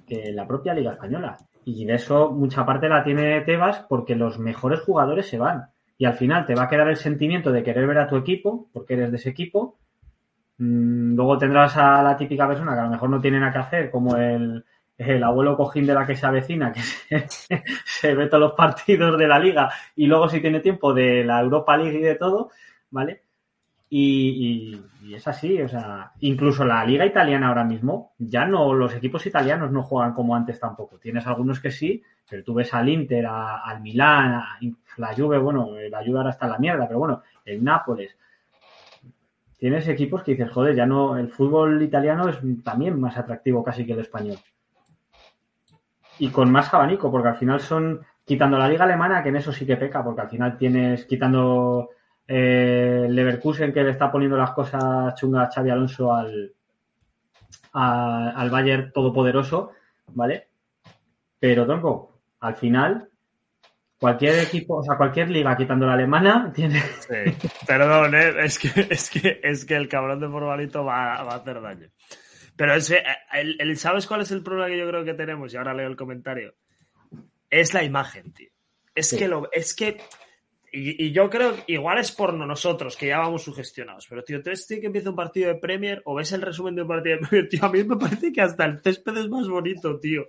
que en la propia liga española. Y de eso mucha parte la tiene Tebas porque los mejores jugadores se van. Y al final te va a quedar el sentimiento de querer ver a tu equipo, porque eres de ese equipo. Mm, luego tendrás a la típica persona que a lo mejor no tiene nada que hacer, como el, el abuelo cojín de la que se avecina, que se, se ve todos los partidos de la liga y luego si tiene tiempo de la Europa League y de todo, ¿vale? Y, es así, o sea, incluso la liga italiana ahora mismo, ya no, los equipos italianos no juegan como antes tampoco. Tienes algunos que sí, pero tú ves al Inter, al Milán, a- la Juve, bueno, la Juve ahora está en la mierda, pero bueno, el Nápoles. Tienes equipos que dices, joder, ya no, el fútbol italiano es también más atractivo casi que el español. Y con más abanico, porque al final son, quitando la liga alemana, que en eso sí que peca, porque al final tienes, quitando eh, Leverkusen que le está poniendo las cosas chungas a Xavi Alonso al, a- al Bayern todopoderoso, ¿vale? Pero tronco, al final, cualquier equipo, o sea, cualquier liga quitando la alemana tiene. Sí, perdón, ¿eh? es, que, es, que, es que el cabrón de Formalito va, va a hacer daño. Pero es, que, el, el- ¿sabes cuál es el problema que yo creo que tenemos? Y ahora leo el comentario. Es la imagen, tío. Es Sí. que lo, es que. Y, y yo creo igual es por nosotros, que ya vamos sugestionados. Pero, tío, tú ves que empieza un partido de Premier o ves el resumen de un partido de Premier, tío, a mí me parece que hasta el césped es más bonito, tío.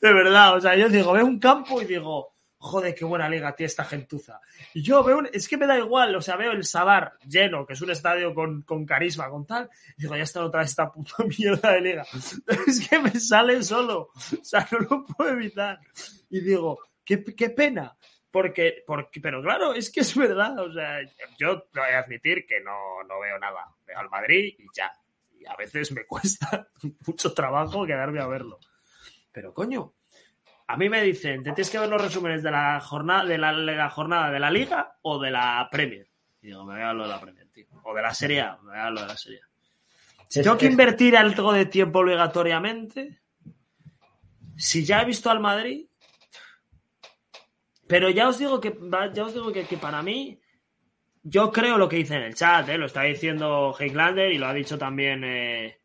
De verdad, o sea, yo digo, veo un campo y digo, joder, qué buena liga tiene esta gentuza. Y yo veo, es que me da igual, o sea, veo el Sadar lleno, que es un estadio con, con carisma, con tal, y digo, ya está otra vez esta puta mierda de liga. Es que me sale solo, o sea, no lo puedo evitar. Y digo, qué, qué pena. Porque, porque, pero claro, es que es verdad, o sea, yo voy a admitir que no, no veo nada. Veo al Madrid y ya. Y a veces me cuesta mucho trabajo quedarme a verlo. Pero coño, a mí me dicen, ¿te tienes que ver los resúmenes de la jornada de la, de la jornada de la Liga o de la Premier? Y digo, me voy a lo de la Premier, tío. O de la Serie A, me voy a lo de la Serie A. Si Es- tengo que invertir algo de tiempo obligatoriamente, si ya he visto al Madrid, pero ya os digo que ya os digo que, para mí, yo creo lo que dice en el chat, ¿eh? lo está diciendo Heiklander y lo ha dicho también eh,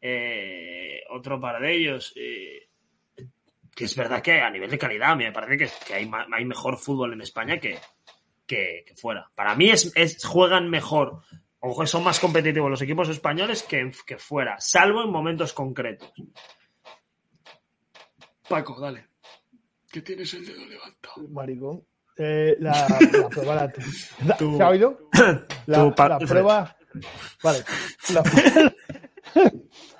eh, otro par de ellos. que es verdad que a nivel de calidad me parece que, hay, mejor fútbol en España que, que, que fuera. Para mí es, es- juegan mejor o son más competitivos los equipos españoles que, que fuera, salvo en momentos concretos. Paco, dale. Que tienes el dedo levantado. Maricón. Eh, la, la prueba la, la- ¿Se ha oído? La, prueba. Vale.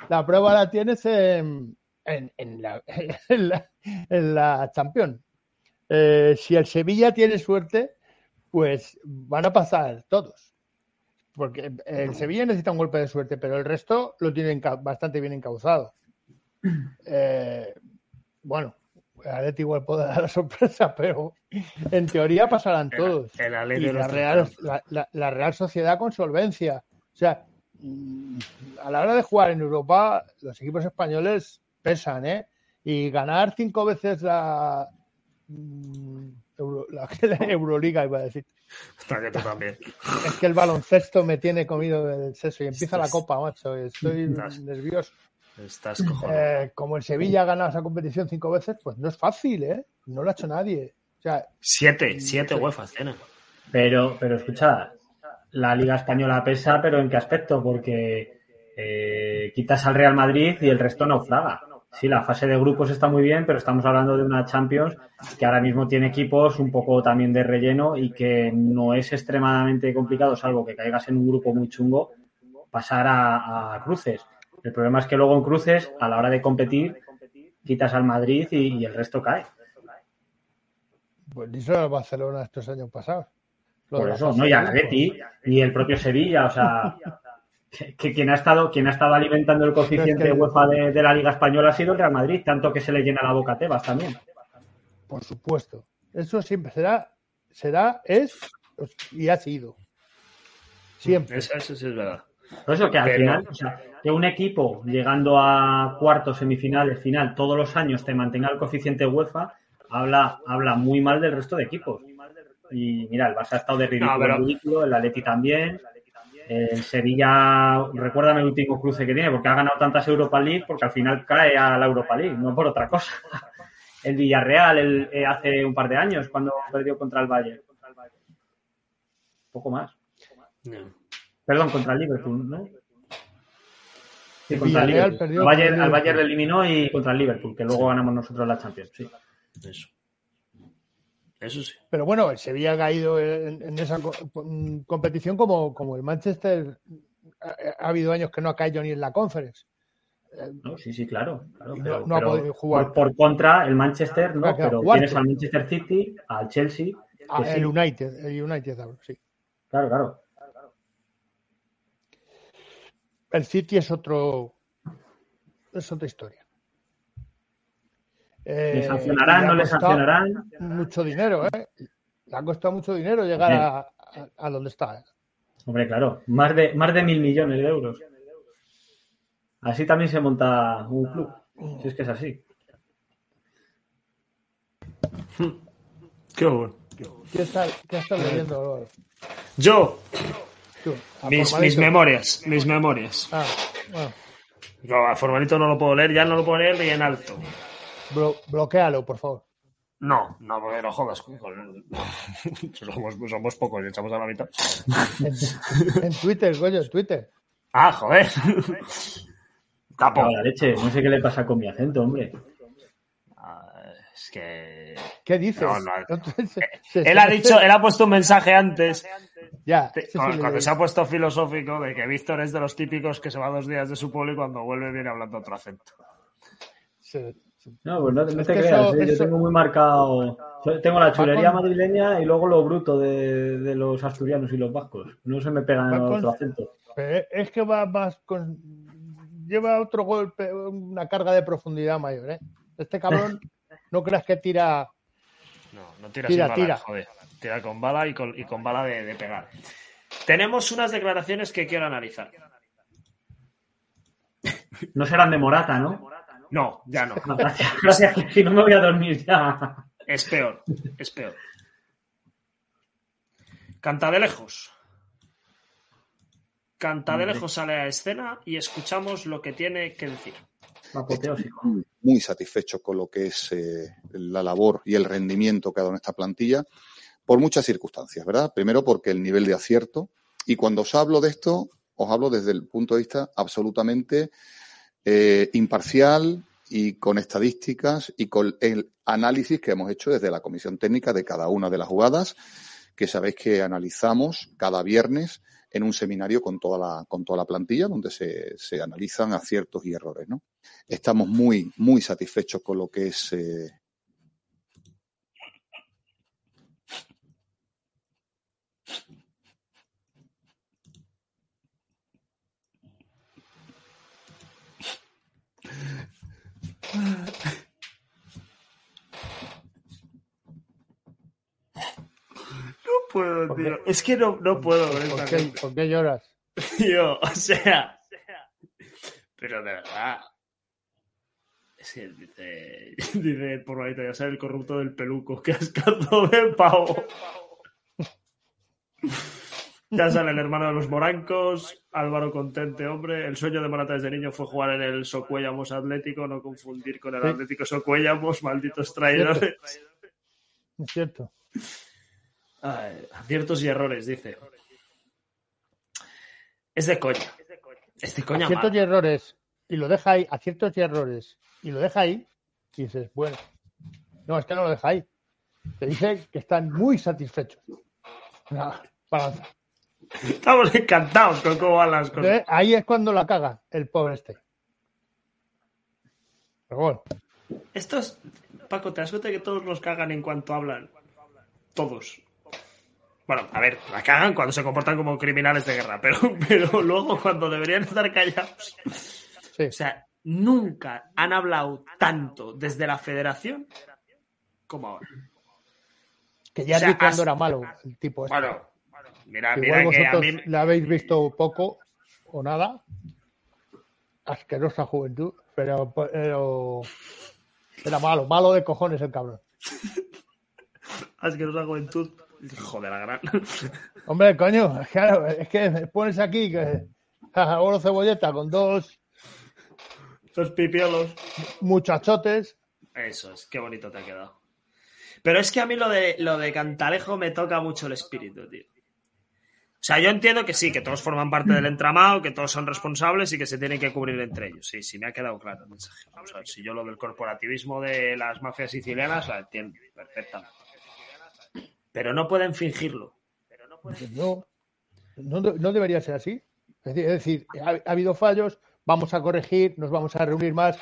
La, prueba la tienes en, en, en la, en, la, en la Champions. Eh, si el Sevilla tiene suerte, pues van a pasar todos. Porque el Sevilla necesita un golpe de suerte, pero el resto lo tienen bastante bien encauzado. Eh, bueno, Atleti igual puede dar la sorpresa, pero en teoría pasarán todos. El Y la Real, tres la, la- la Real Sociedad con solvencia. O sea, mm, a la hora de jugar en Europa, los equipos españoles pesan, ¿eh? Y ganar cinco veces la, mm, Euro- la, la Euroliga, iba a decir. Está que tú también. Es que el baloncesto me tiene comido el seso y empieza la copa, macho. y Estoy nervioso. Estás cojonado. Eh, como el Sevilla ha ganado esa competición cinco veces, pues no es fácil, ¿eh? No lo ha hecho nadie. O sea, Siete, siete UEFAs tienen. Pero, pero escucha, la Liga Española pesa, pero ¿en qué aspecto? Porque eh, quitas al Real Madrid y el resto naufraga. Sí, la fase de grupos está muy bien, pero estamos hablando de una Champions que ahora mismo tiene equipos un poco también de relleno y que no es extremadamente complicado, salvo que caigas en un grupo muy chungo, pasar a, a cruces. El problema es que luego en cruces, a la hora de competir, quitas al Madrid y, y el resto cae. Pues díselo al Barcelona estos años pasados. Lo Por eso, ¿no? Y. Atleti y el propio Sevilla, o sea, que, que quien ha estado quien ha estado alimentando el coeficiente Es que- UEFA de, de la Liga Española ha sido el Real Madrid, tanto que se le llena la boca a Tebas también. Por supuesto. Eso siempre será, será, es y ha sido. Siempre. Eso, eso sí es verdad. Por eso que al Pero- final, o sea, que un equipo llegando a cuartos, semifinales, final, todos los años te mantenga el coeficiente UEFA, habla, habla muy mal del resto de equipos. Y mira, el Barça ha estado de ridículo, No, pero- en ridículo, el Atleti también. El Sevilla, recuérdame el último cruce que tiene, porque ha ganado tantas Europa League, porque al final cae a la Europa League, no por otra cosa. El Villarreal el- eh, hace un par de años, cuando perdió contra el Bayern. Poco más. Perdón, contra el Liverpool, ¿no? Sí, El contra el Liverpool. perdió Al contra Bayern, el al Bayern le eliminó y contra el Liverpool, que luego ganamos nosotros la Champions. Sí. Eso. Eso sí. Pero bueno, el Sevilla ha caído en, en esa co- competición como, como el Manchester. Ha, ha habido años que no ha caído ni en la conference. No, sí, sí, claro. claro, no- ha pero podido jugar. Por, por contra, el Manchester, no, quedado pero cuarto. tienes al Manchester City, al Chelsea. Ah, sí. el United, el United, sí. Claro, claro. El City es otro. Es otra historia. Eh, ¿Le sancionarán, le no le sancionarán? Mucho dinero, ¿eh? Le ha costado mucho dinero llegar a, a, a donde está. ¿eh? Hombre, claro, más de, más de mil millones de euros. Así también se monta un club. Si es que es así. Qué bueno. ¿Qué estás, qué estás leyendo, Álvaro? Yo, Tú, mis, mis memorias, mis memorias. Ah, bueno, No, a formalito no lo puedo leer, ya no lo puedo leer ni en alto. blo- bloquéalo, por favor. No, no, porque no jodas. con- somos, somos pocos y echamos a la mitad. En, en Twitter, coño, en Twitter. Ah, joder. En la leche, no sé qué le pasa con mi acento, hombre. Ah, Es que. ¿Qué dices? No, no. Entonces, se- Él ha dicho, él ha puesto un mensaje antes, Ya, sí, cuando, se ha puesto filosófico, de que Víctor es de los típicos que se va dos días de su pueblo y cuando vuelve viene hablando otro acento. No, pues no, te creas, eso- ¿eh? yo tengo muy marcado. Tengo la chulería con- madrileña y luego lo bruto de, de los asturianos y los vascos. No se me pegan con- otro acento. Es que va más con. Lleva otro golpe, una carga de profundidad mayor, ¿eh? Este cabrón, no creas que tira. No, no tira, Tira, sin tira. joder. Con bala y con, y con bala de, de pegar. Tenemos unas declaraciones que quiero analizar. No serán de Morata, ¿no? No, ya no. Gracias, gracias, que si no me voy a dormir ya. Es peor, es peor. Canta de lejos. Canta de lejos sale a escena y escuchamos lo que tiene que decir. Muy satisfechos con lo que es eh, la labor y el rendimiento que ha dado en esta plantilla, por muchas circunstancias, ¿verdad? Primero porque el nivel de acierto, y cuando os hablo de esto, os hablo desde el punto de vista absolutamente eh, imparcial y con estadísticas y con el análisis que hemos hecho desde la comisión técnica de cada una de las jugadas, que sabéis que analizamos cada viernes en un seminario con toda la, con toda la plantilla, donde se, se analizan aciertos y errores, ¿no? Estamos muy, muy satisfechos con lo que es eh, No puedo, tío. Es que no, no puedo ¿Por qué, por qué lloras? Tío, o sea. Pero de verdad. Es que dice. Dice por ahí, ya sabes el corrupto del peluco. Que ascazo de pavo. Ya sale el hermano de los morancos, Álvaro Contente, hombre. El sueño de Morata desde niño fue jugar en el Socuellamos Atlético, no confundir con el Sí. Atlético Socuellamos, malditos traidores. Es cierto. Ay, aciertos y errores, dice. Es de coña. Es de coña Aciertos y errores. Y lo deja ahí, aciertos y errores. Y lo deja ahí. Y dices, bueno. No, es que no lo deja ahí. Te dice que están muy satisfechos. Nada, balanza. Estamos encantados con cómo van las cosas. Entonces, ahí es cuando la caga el pobre este. Pero bueno, Estos, Paco, ¿te das cuenta que todos los cagan en cuanto hablan? Todos. Bueno, a ver, la cagan cuando se comportan como criminales de guerra, pero, pero luego cuando deberían estar callados. Sí. O sea, nunca han hablado tanto desde la federación como ahora. Que ya O sea, cuando era malo el tipo este. Bueno, mira, Igual mira que a vosotros mí. habéis visto poco o nada. Asquerosa juventud, pero, pero era malo, malo de cojones el cabrón. Asquerosa juventud. Hijo de la gran. Hombre, coño, claro, es que pones aquí que oro cebolleta con dos Los pipiolos. muchachotes. Eso es, qué bonito te ha quedado. Pero es que a mí lo de, lo de Cantalejo me toca mucho el espíritu, tío. O sea, yo entiendo que sí, que todos forman parte del entramado, que todos son responsables y que se tienen que cubrir entre ellos. Sí, sí, me ha quedado claro el mensaje. Vamos a ver, si yo lo del corporativismo de las mafias sicilianas la entiendo perfectamente. Pero no pueden fingirlo. No, no, no debería ser así. Es decir, ha, ha habido fallos, vamos a corregir, nos vamos a reunir más.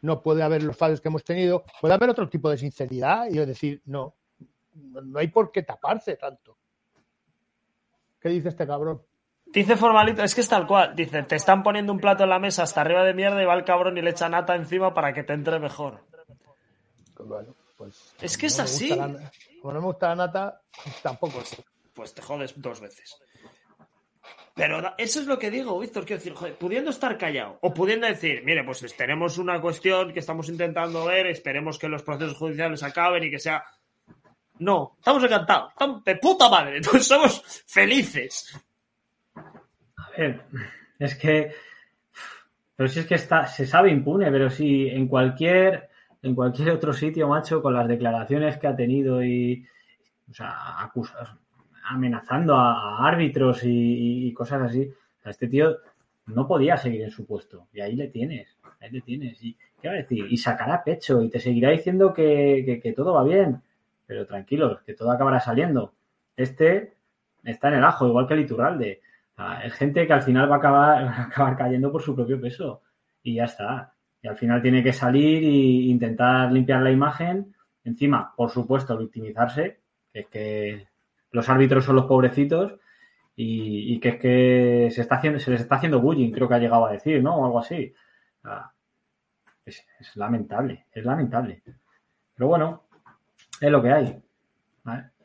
No puede haber los fallos que hemos tenido. Puede haber otro tipo de sinceridad y decir, no no hay por qué taparse tanto. ¿Qué dice este cabrón? Dice formalito, es que es tal cual. Dice, te están poniendo un plato en la mesa hasta arriba de mierda y va el cabrón y le echa nata encima para que te entre mejor. Bueno, pues. Es que es así. la- como no me gusta la nata, pues tampoco. pues te jodes dos veces. Pero eso es lo que digo, Víctor. Quiero decir, joder, pudiendo estar callado o pudiendo decir, mire, pues tenemos una cuestión que estamos intentando ver, esperemos que los procesos judiciales acaben y que sea. No, estamos encantados, estamos de puta madre, entonces somos felices. A ver, es que. Pero si es que está, se sabe impune, pero si en cualquier, en cualquier otro sitio, macho, con las declaraciones que ha tenido y. O sea, acusas, amenazando a, árbitros y, cosas así. O este tío no podía seguir en su puesto. Y ahí le tienes. Ahí le tienes. Y, ¿Qué va a decir? Y sacará pecho y te seguirá diciendo que- que todo va bien. Pero tranquilos, que todo acabará saliendo. Este está en el ajo, igual que el Iturralde. Sea, es gente que al final va a acabar, acabar cayendo por su propio peso. Y ya está. Y al final tiene que salir e intentar limpiar la imagen. Encima, por supuesto, victimizarse, que es que los árbitros son los pobrecitos y, y que es que se, está haciendo, se les está haciendo bullying, creo que ha llegado a decir, ¿no? O algo así. Es lamentable, es lamentable. Pero bueno, es lo que hay.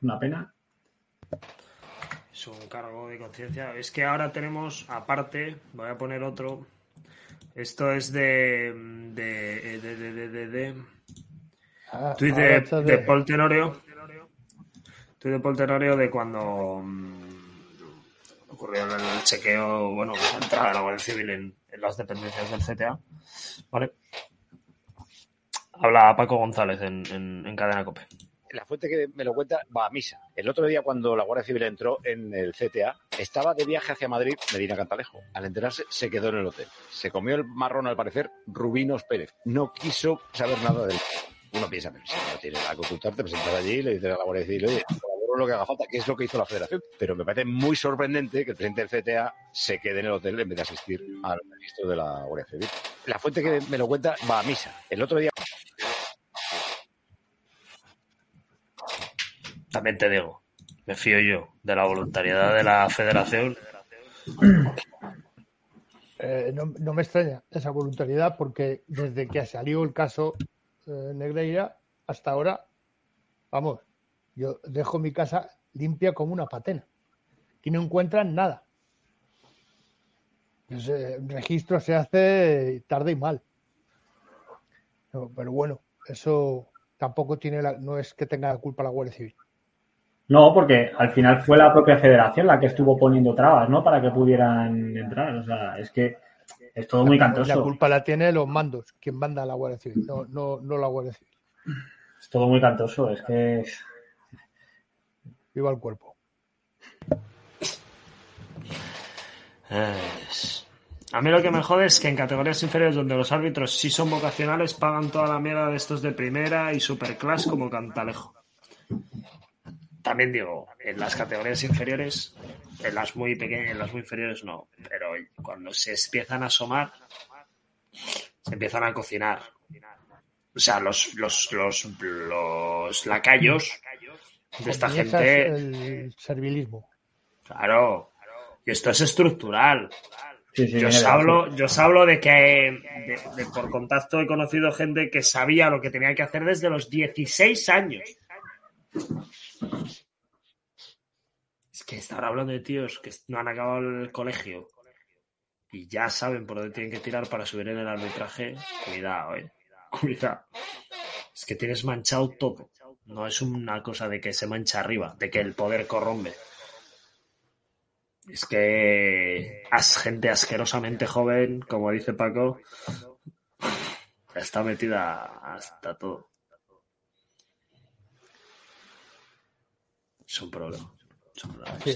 una pena. Es un cargo de conciencia. Es que ahora tenemos, aparte, voy a poner otro. Esto es de. de. de. de. de. de, de- Ah, ahora de, de Paul Tenorio. Tuit de Paul Tenorio de cuando mm, ocurrió el, el chequeo, bueno, la entrada de la Guardia Civil en, en las dependencias del CTA. ¿Vale? Habla Paco González en, en, en Cadena Cope. La fuente que me lo cuenta va a misa. El otro día, cuando la Guardia Civil entró en el CTA, estaba de viaje hacia Madrid, Medina Cantalejo. Al enterarse, se quedó en el hotel. Se comió el marrón, al parecer, Rubinos Pérez. No quiso saber nada de él. Uno piensa, pero si no tienes nada que ocultar, te presentas allí le dices a la Guardia Civil, oye, lo que haga falta, que es lo que hizo la Federación. Pero me parece muy sorprendente que el presidente del CTA se quede en el hotel en vez de asistir al registro de la Guardia Civil. La fuente que me lo cuenta va a misa. El otro día También te digo, me fío yo de la voluntariedad de la federación. Eh, no, no me extraña esa voluntariedad porque desde que salió el caso eh, Negreira hasta ahora, vamos, yo dejo mi casa limpia como una patena. Aquí no encuentran nada. Pues, eh, el registro se hace tarde y mal. Pero bueno, eso tampoco tiene la, no es que tenga la culpa la Guardia Civil. No, porque al final fue la propia federación la que estuvo poniendo trabas, ¿no? Para que pudieran entrar. O sea, es que es todo muy La cantoso. culpa la tiene los mandos, quien manda a la Guardia Civil, no, no, no la Guardia Civil. Es todo muy cantoso. Es que Viva el cuerpo. Es- A mí lo que me jode es que en categorías inferiores donde los árbitros sí son vocacionales pagan toda la mierda de estos de primera y superclass como Cantalejo. También digo, en las categorías inferiores, en las muy pequeñas, en las muy inferiores no, pero cuando se empiezan a asomar, se empiezan a cocinar. O sea, los, los, los, los lacayos de esta gente. El servilismo. Claro. Y esto es estructural. Sí, sí, Yo os hablo, yo os hablo de que de- de por contacto he conocido gente que sabía lo que tenía que hacer desde los 16 años. Es que estar hablando de tíos que no han acabado el colegio y ya saben por dónde tienen que tirar para subir en el arbitraje. Cuidado, eh. Cuidado. Es que tienes manchado todo. No es una cosa de que se mancha arriba, de que el poder corrompe. Es que as gente asquerosamente joven, como dice Paco, está metida hasta todo. Es un problema. Es.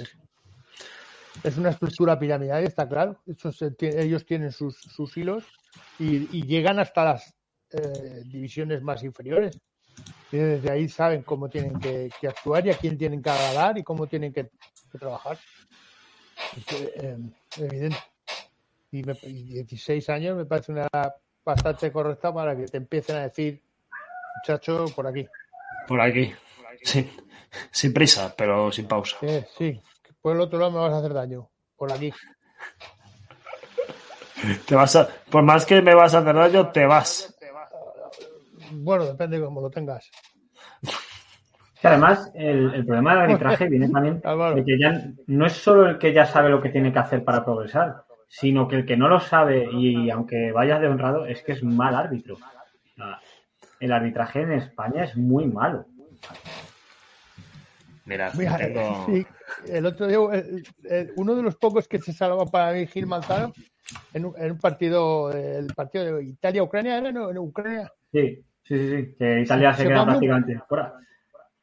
Sí. Una estructura piramidal, está claro. Eso se tie- ellos tienen sus, sus hilos y, y llegan hasta las eh, divisiones más inferiores. Y desde ahí saben cómo tienen que, que actuar y a quién tienen que agradar y cómo tienen que, que trabajar. Es que, eh, evidente. Y, me- y 16 años me parece una edad bastante correcta para que te empiecen a decir, muchacho, por aquí. Por aquí. Sí. Sin prisa, pero sin pausa. Sí, que por el otro lado me vas a hacer daño. Por aquí. Te vas a, por más que me vas a hacer daño, te vas. Bueno, depende de cómo lo tengas. Que además, el, el problema del arbitraje viene también de que ya no es solo el que ya sabe lo que tiene que hacer para progresar, sino que el que no lo sabe y aunque vayas de honrado, es que es mal árbitro. El arbitraje en España es muy malo. Mira, Mira, tengo... sí, el otro día, eh, eh, uno de los pocos que se salvó para mí, Gil Manzano, en un, en un partido, el partido de Italia-Ucrania, ¿era? No, en Ucrania, Sí, sí, sí, sí, que Italia se, Se queda prácticamente fuera.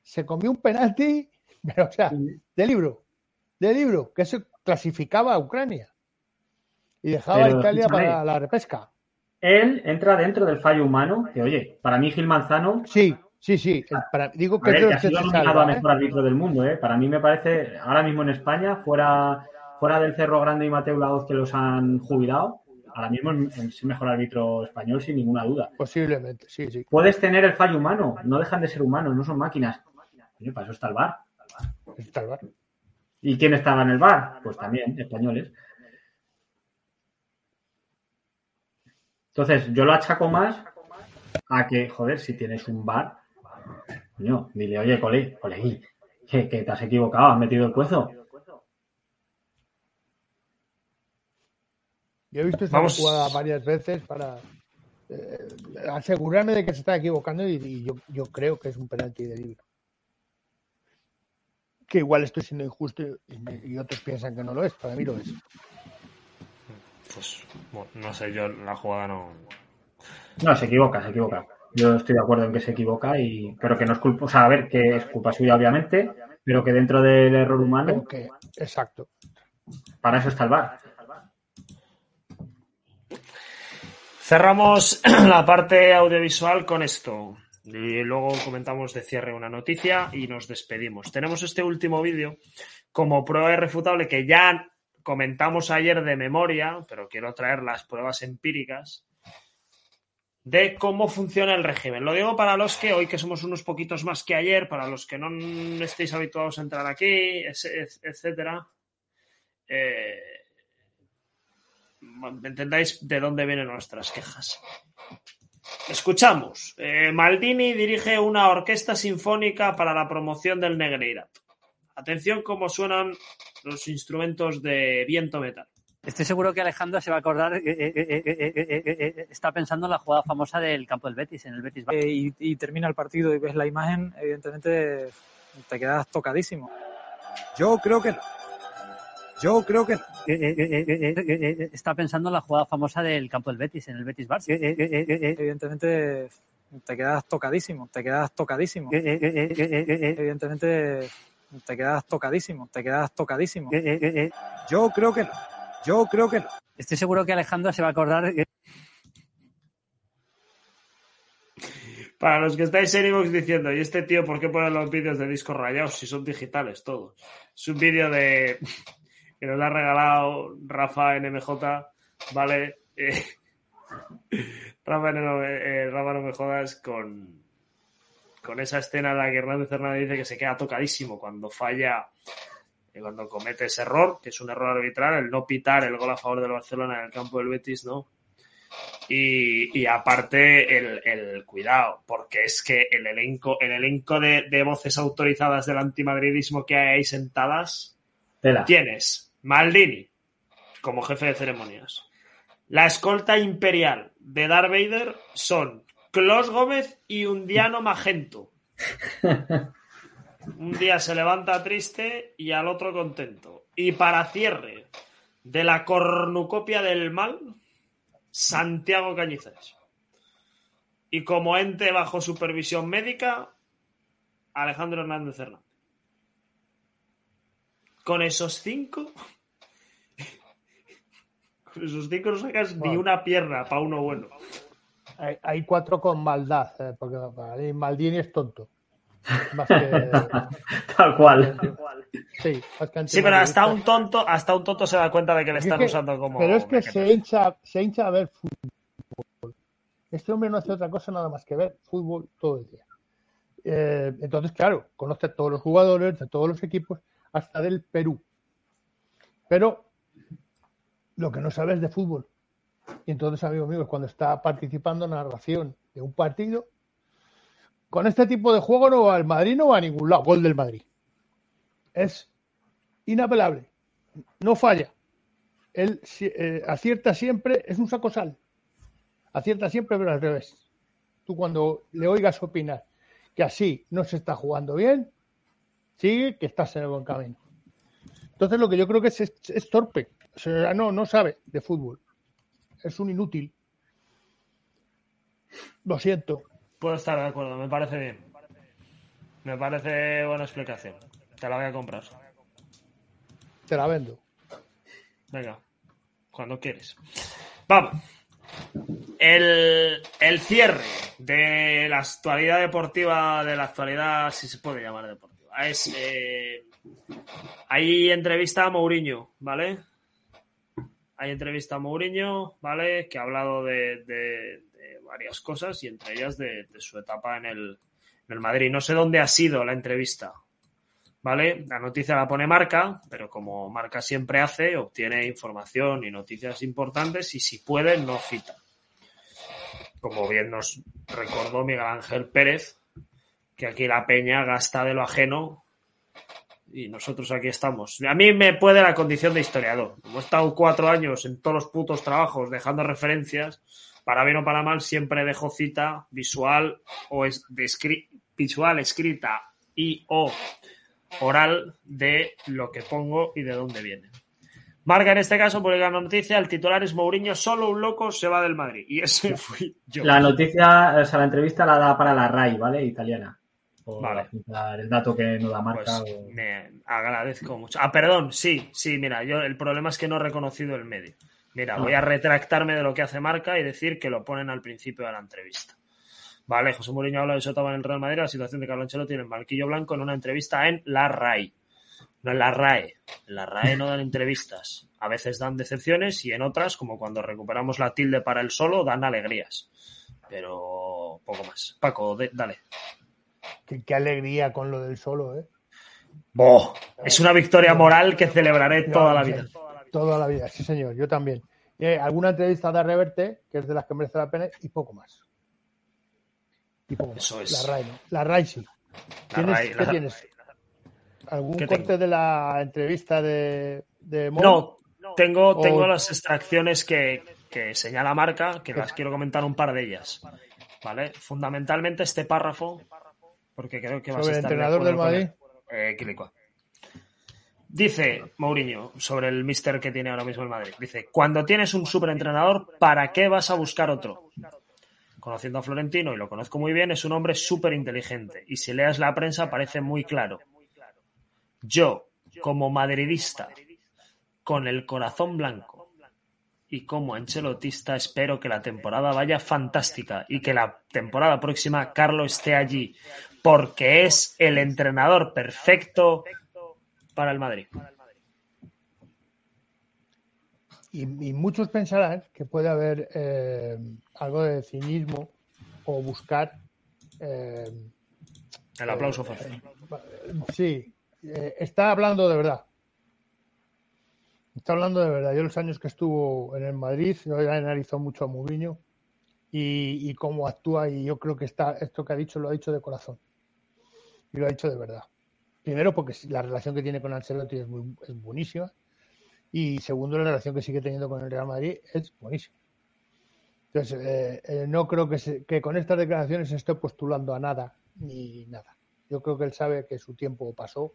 se comió un penalti, pero o sea, de libro, de libro, que se clasificaba a Ucrania y dejaba Pero, a Italia escúchame. para la repesca. Él entra dentro del fallo humano, que oye, para mí Gil Manzano Sí, sí, sí. el- para- digo que ver, ha sido se nominado a salva, ¿eh? mejor árbitro del mundo, ¿eh? Para mí me parece, ahora mismo en España, fuera, fuera del Cerro Grande y Mateo Laoz que los han jubilado, ahora mismo es el mejor árbitro español sin ninguna duda. Posiblemente, sí, sí. Puedes tener el fallo humano, no dejan de ser humanos, no son máquinas. Oye, para eso está el VAR. Está el bar. ¿Y quién estaba en el VAR? Pues también, españoles. Entonces, yo lo achaco más a que, joder, si tienes un VAR, coño, dile, oye, cole, colegui, que, que te has equivocado, has metido el cuezo. Yo he visto esta Vamos. jugada varias veces para eh, asegurarme de que se está equivocando y, y yo, yo creo que es un penalti de libro. Que igual estoy siendo injusto y, y otros piensan que no lo es. Para mí lo es. Pues, bueno, no sé, yo la jugada no... No, se equivoca, se equivoca. Yo estoy de acuerdo en que se equivoca, y pero que no es culpa, o sea, a ver, que es culpa suya, obviamente, pero que dentro del error humano, exacto. para eso está el VAR. Cerramos la parte audiovisual con esto. Y luego comentamos de cierre una noticia y nos despedimos. Tenemos este último vídeo como prueba irrefutable que ya comentamos ayer de memoria, pero quiero traer las pruebas empíricas de cómo funciona el régimen. Lo digo para los que hoy que somos unos poquitos más que ayer, para los que no estéis habituados a entrar aquí, etcétera. Eh, entendáis de dónde vienen nuestras quejas. Escuchamos. Eh, Maldini dirige una orquesta sinfónica para la promoción del Negreirat. Atención cómo suenan los instrumentos de viento metal. Estoy seguro que Alejandro se va a acordar, eh, eh, eh, eh, eh, eh, eh, está pensando en la jugada famosa del campo del Betis, en el Betis. eh, y, y termina el partido y ves la imagen, evidentemente te quedas tocadísimo. Yo creo que no. Yo creo que no. Eh, eh, eh, eh, eh, eh, está pensando en la jugada famosa del campo del Betis, en el Betis Barça. Eh, eh, eh, eh, eh, Evidentemente te quedas tocadísimo, te quedas tocadísimo. eh, eh, eh, eh, eh, eh, Evidentemente te quedas tocadísimo, te quedas tocadísimo. eh, eh, eh, eh. Yo creo que no. Yo creo que no. Estoy seguro que Alejandro se va a acordar. eh, Para los que estáis en Evox diciendo, ¿y este tío por qué pone los vídeos de discos rayados si son digitales todos? Es un vídeo de que nos ha regalado Rafa NMJ, ¿vale? Eh, Rafa, eh, Rafa no me jodas con, con esa escena en la que Hernández Hernández dice que se queda tocadísimo cuando falla, eh, cuando comete ese error, que es un error arbitral, el no pitar el gol a favor del Barcelona en el campo del Betis, ¿no? Y, y aparte el, el cuidado, porque es que el elenco, el elenco de, de voces autorizadas del antimadridismo que hay ahí sentadas, Tela. tienes Maldini como jefe de ceremonias. La escolta imperial de Darth Vader son Klaus Gómez y Undiano Magento. Un día se levanta triste y al otro contento. Y para cierre de la cornucopia del mal, Santiago Cañizares. Y como ente bajo supervisión médica, Alejandro Hernández Hernández. Con esos cinco, con esos cinco no sacas ni una pierna para uno bueno. Hay, hay cuatro con maldad, eh, porque Maldini es tonto. Más que, Tal cual. sí, más que Sí, pero hasta un tonto, hasta un tonto se da cuenta de que le Es están que- usando como. Pero es que se hincha, se hincha a ver fútbol. Este hombre no hace otra cosa nada más que ver fútbol todo el día. Eh, entonces, claro, conoce a todos los jugadores de todos los equipos, hasta del Perú. Pero lo que no sabe es de fútbol. Y entonces, amigo mío, cuando está participando en la narración de un partido, con este tipo de juego no va al Madrid, no va a ningún lado. Gol del Madrid. Es inapelable. No falla. Él eh, acierta siempre, es un saco sal. Acierta siempre, pero al revés. Tú cuando le oigas opinar que así no se está jugando bien, sigue que estás en el buen camino. Entonces lo que yo creo que es, es, torpe. No, no sabe de fútbol. Es un inútil. Lo siento. Puedo estar de acuerdo, me parece bien. Me parece buena explicación. Te la voy a comprar. Te la vendo. Venga, cuando quieres. Vamos. El, el cierre de la actualidad deportiva, de la actualidad, si se puede llamar deportiva, es. eh, hay entrevista a Mourinho, ¿vale? Hay entrevista a Mourinho, ¿vale? Que ha hablado de, varias cosas y entre ellas de, su etapa en el, en el Madrid. No sé dónde ha sido la entrevista, ¿vale? La noticia la pone Marca, pero como Marca siempre hace, obtiene información y noticias importantes y si puede, no cita. Como bien nos recordó Miguel Ángel Pérez, que aquí la peña gasta de lo ajeno y nosotros aquí estamos. A mí me puede la condición de historiador. Como estado cuatro años en todos los putos trabajos dejando referencias, para bien o para mal, siempre dejo cita visual o es de escri- visual, escrita y o oral de lo que pongo y de dónde viene. Marca en este caso publica la noticia, el titular es Mourinho, solo un loco se va del Madrid. Y ese fui yo. La noticia, o sea, la entrevista la da para la RAI, ¿vale? Italiana. Por Vale. el dato que no da marca. Pues o- me agradezco mucho. Ah, perdón, sí, sí, mira, yo el problema es que no he reconocido el medio. Mira, voy a retractarme de lo que hace Marca y decir que lo ponen al principio de la entrevista. Vale, José Mourinho habla de su etapa en el Real Madrid, la situación de Carlo Ancelotti en el Marquillo Blanco en una entrevista en La RAI. No en la RAE. En la RAE no dan entrevistas. A veces dan decepciones y en otras, como cuando recuperamos la tilde para el solo, dan alegrías. Pero poco más. Paco, de- dale. Qué, qué alegría con lo del solo, ¿eh? Boh, es una victoria moral que celebraré toda la vida. Toda la vida, sí, señor. Yo también. Eh, alguna entrevista de Reverte, que es de las que merece la pena, y poco más. Y poco más. Eso es. La RAI, no. La RAI sí. La ¿Tienes, RAI, ¿Qué la- tienes? ¿Algún ¿Qué corte tengo? de la entrevista de, de? No, tengo, O- tengo las extracciones que, que señala Marca, que las quiero comentar un par de ellas. ¿Vale? Fundamentalmente este párrafo, porque creo que vas ¿Sobre a el estar de entrenador del con Madrid? Eh. Dice Mourinho sobre el mister que tiene ahora mismo el Madrid. Dice, cuando tienes un superentrenador, ¿para qué vas a buscar otro? Conociendo a Florentino, y lo conozco muy bien, es un hombre súper inteligente. Y si leas la prensa parece muy claro. Yo, como madridista, con el corazón blanco y como ancelotista, espero que la temporada vaya fantástica y que la temporada próxima Carlo esté allí, porque es el entrenador perfecto para el Madrid. Y, y muchos pensarán que puede haber eh, algo de cinismo o buscar eh, El aplauso fue. Sí, eh, está hablando de verdad. Está hablando de verdad. Yo los años que estuvo en el Madrid, yo he analizado mucho a Mourinho y, y cómo actúa y yo creo que está esto que ha dicho lo ha dicho de corazón y lo ha dicho de verdad. Primero porque la relación que tiene con Ancelotti es, muy, es buenísima y segundo la relación que sigue teniendo con el Real Madrid es buenísima. Entonces, eh, eh, no creo que, que con estas declaraciones esté postulando a nada ni nada. Yo creo que él sabe que su tiempo pasó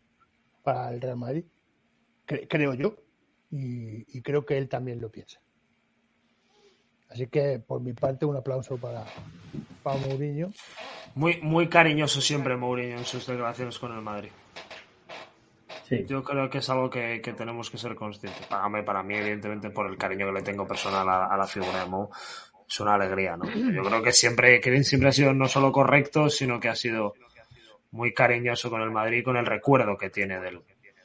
para el Real Madrid, cre- creo yo, y creo que él también lo piensa. Así que, por mi parte, un aplauso para, para Mourinho. Muy, muy cariñoso siempre Mourinho en sus declaraciones con el Madrid. Sí. Yo creo que es algo que, que tenemos que ser conscientes. Para mí, para mí, evidentemente, por el cariño que le tengo personal a, a la figura de Mou, es una alegría, ¿no? Yo creo que siempre, que siempre ha sido no solo correcto, sino que ha sido muy cariñoso con el Madrid, con el recuerdo que tiene del,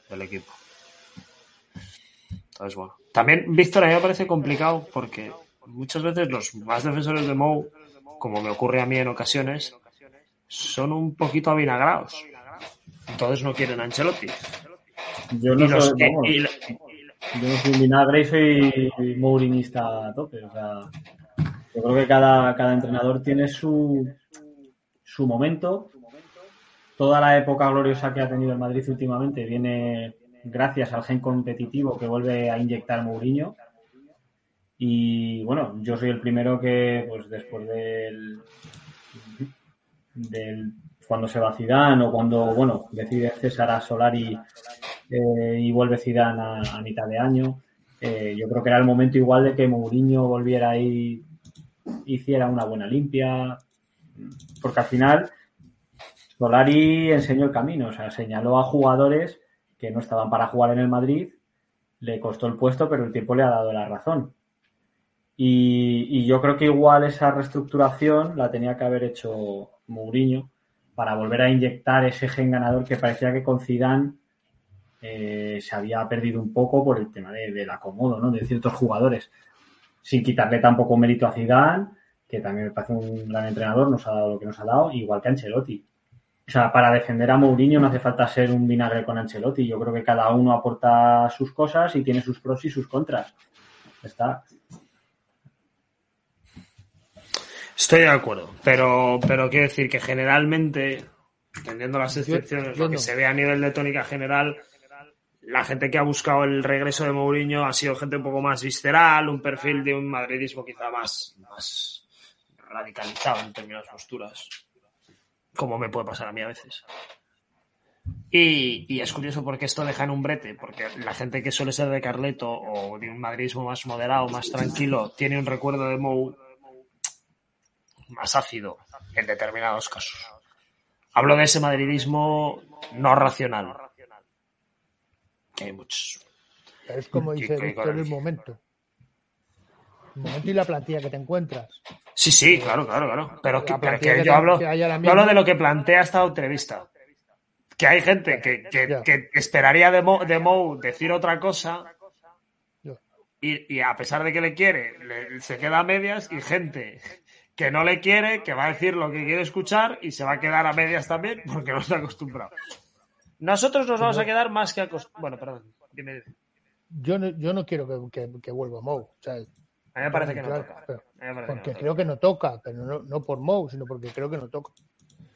del equipo. Entonces, bueno. También, Víctor, a mí me parece complicado porque muchas veces los más defensores de Mou, como me ocurre a mí en ocasiones, son un poquito avinagrados. Entonces no quieren a Ancelotti. Yo no soy, vamos, yo no soy vinagre y soy mourinista a tope. O sea, yo creo que cada, cada entrenador tiene su, su momento. Toda la época gloriosa que ha tenido el Madrid últimamente viene gracias al gen competitivo que vuelve a inyectar Mourinho. Y bueno, yo soy el primero que, pues después del, del cuando se va Zidane o cuando, bueno, decide César a Solari eh, y vuelve Zidane a, mitad de año. eh, yo creo que era el momento igual de que Mourinho volviera y hiciera una buena limpia, porque al final Solari enseñó el camino, o sea, señaló a jugadores que no estaban para jugar en el Madrid, le costó el puesto, pero el tiempo le ha dado la razón. Y, yo creo que igual esa reestructuración la tenía que haber hecho Mourinho para volver a inyectar ese gen ganador que parecía que con Zidane eh, se había perdido un poco por el tema de- del acomodo ¿no? de ciertos jugadores. Sin quitarle tampoco mérito a Zidane, que también me parece un gran entrenador, nos ha dado lo que nos ha dado, igual que Ancelotti. O sea, para defender a Mourinho no hace falta ser un vinagre con Ancelotti. Yo creo que cada uno aporta sus cosas y tiene sus pros y sus contras. Está. Estoy de acuerdo, pero, pero quiero decir que generalmente, entendiendo las excepciones, yo lo que no. se ve a nivel de tónica general, la gente que ha buscado el regreso de Mourinho ha sido gente un poco más visceral, un perfil de un madridismo quizá más, más radicalizado en determinadas posturas, como me puede pasar a mí a veces. Y, y es curioso porque esto deja en un brete, porque la gente que suele ser de Carleto o de un madridismo más moderado, más tranquilo, tiene un recuerdo de Mou más ácido en determinados casos. Hablo de ese madridismo no racional. Que hay muchos. Es como dice Víctor, el- momento. El momento y la plantilla que te encuentras. Sí, sí, claro, claro, claro. Pero, que, pero plantilla que que yo hablo, que yo hablo de lo que plantea esta entrevista. Que hay gente que, que- Ya. que esperaría de Mou, de Mou decir otra cosa y, y a pesar de que le quiere, le- se queda a medias y gente que no le quiere, que va a decir lo que quiere escuchar y se va a quedar a medias también porque no está acostumbrado. Nosotros nos vamos a quedar más que acostumbrados. Bueno, perdón, dime. dime. Yo no, yo no quiero que, que- que vuelva Mou. O sea, A mí me parece que no claro, toca. pero- me parece que porque no creo toca. que no toca, pero no, no por Mou, sino porque creo que no toca.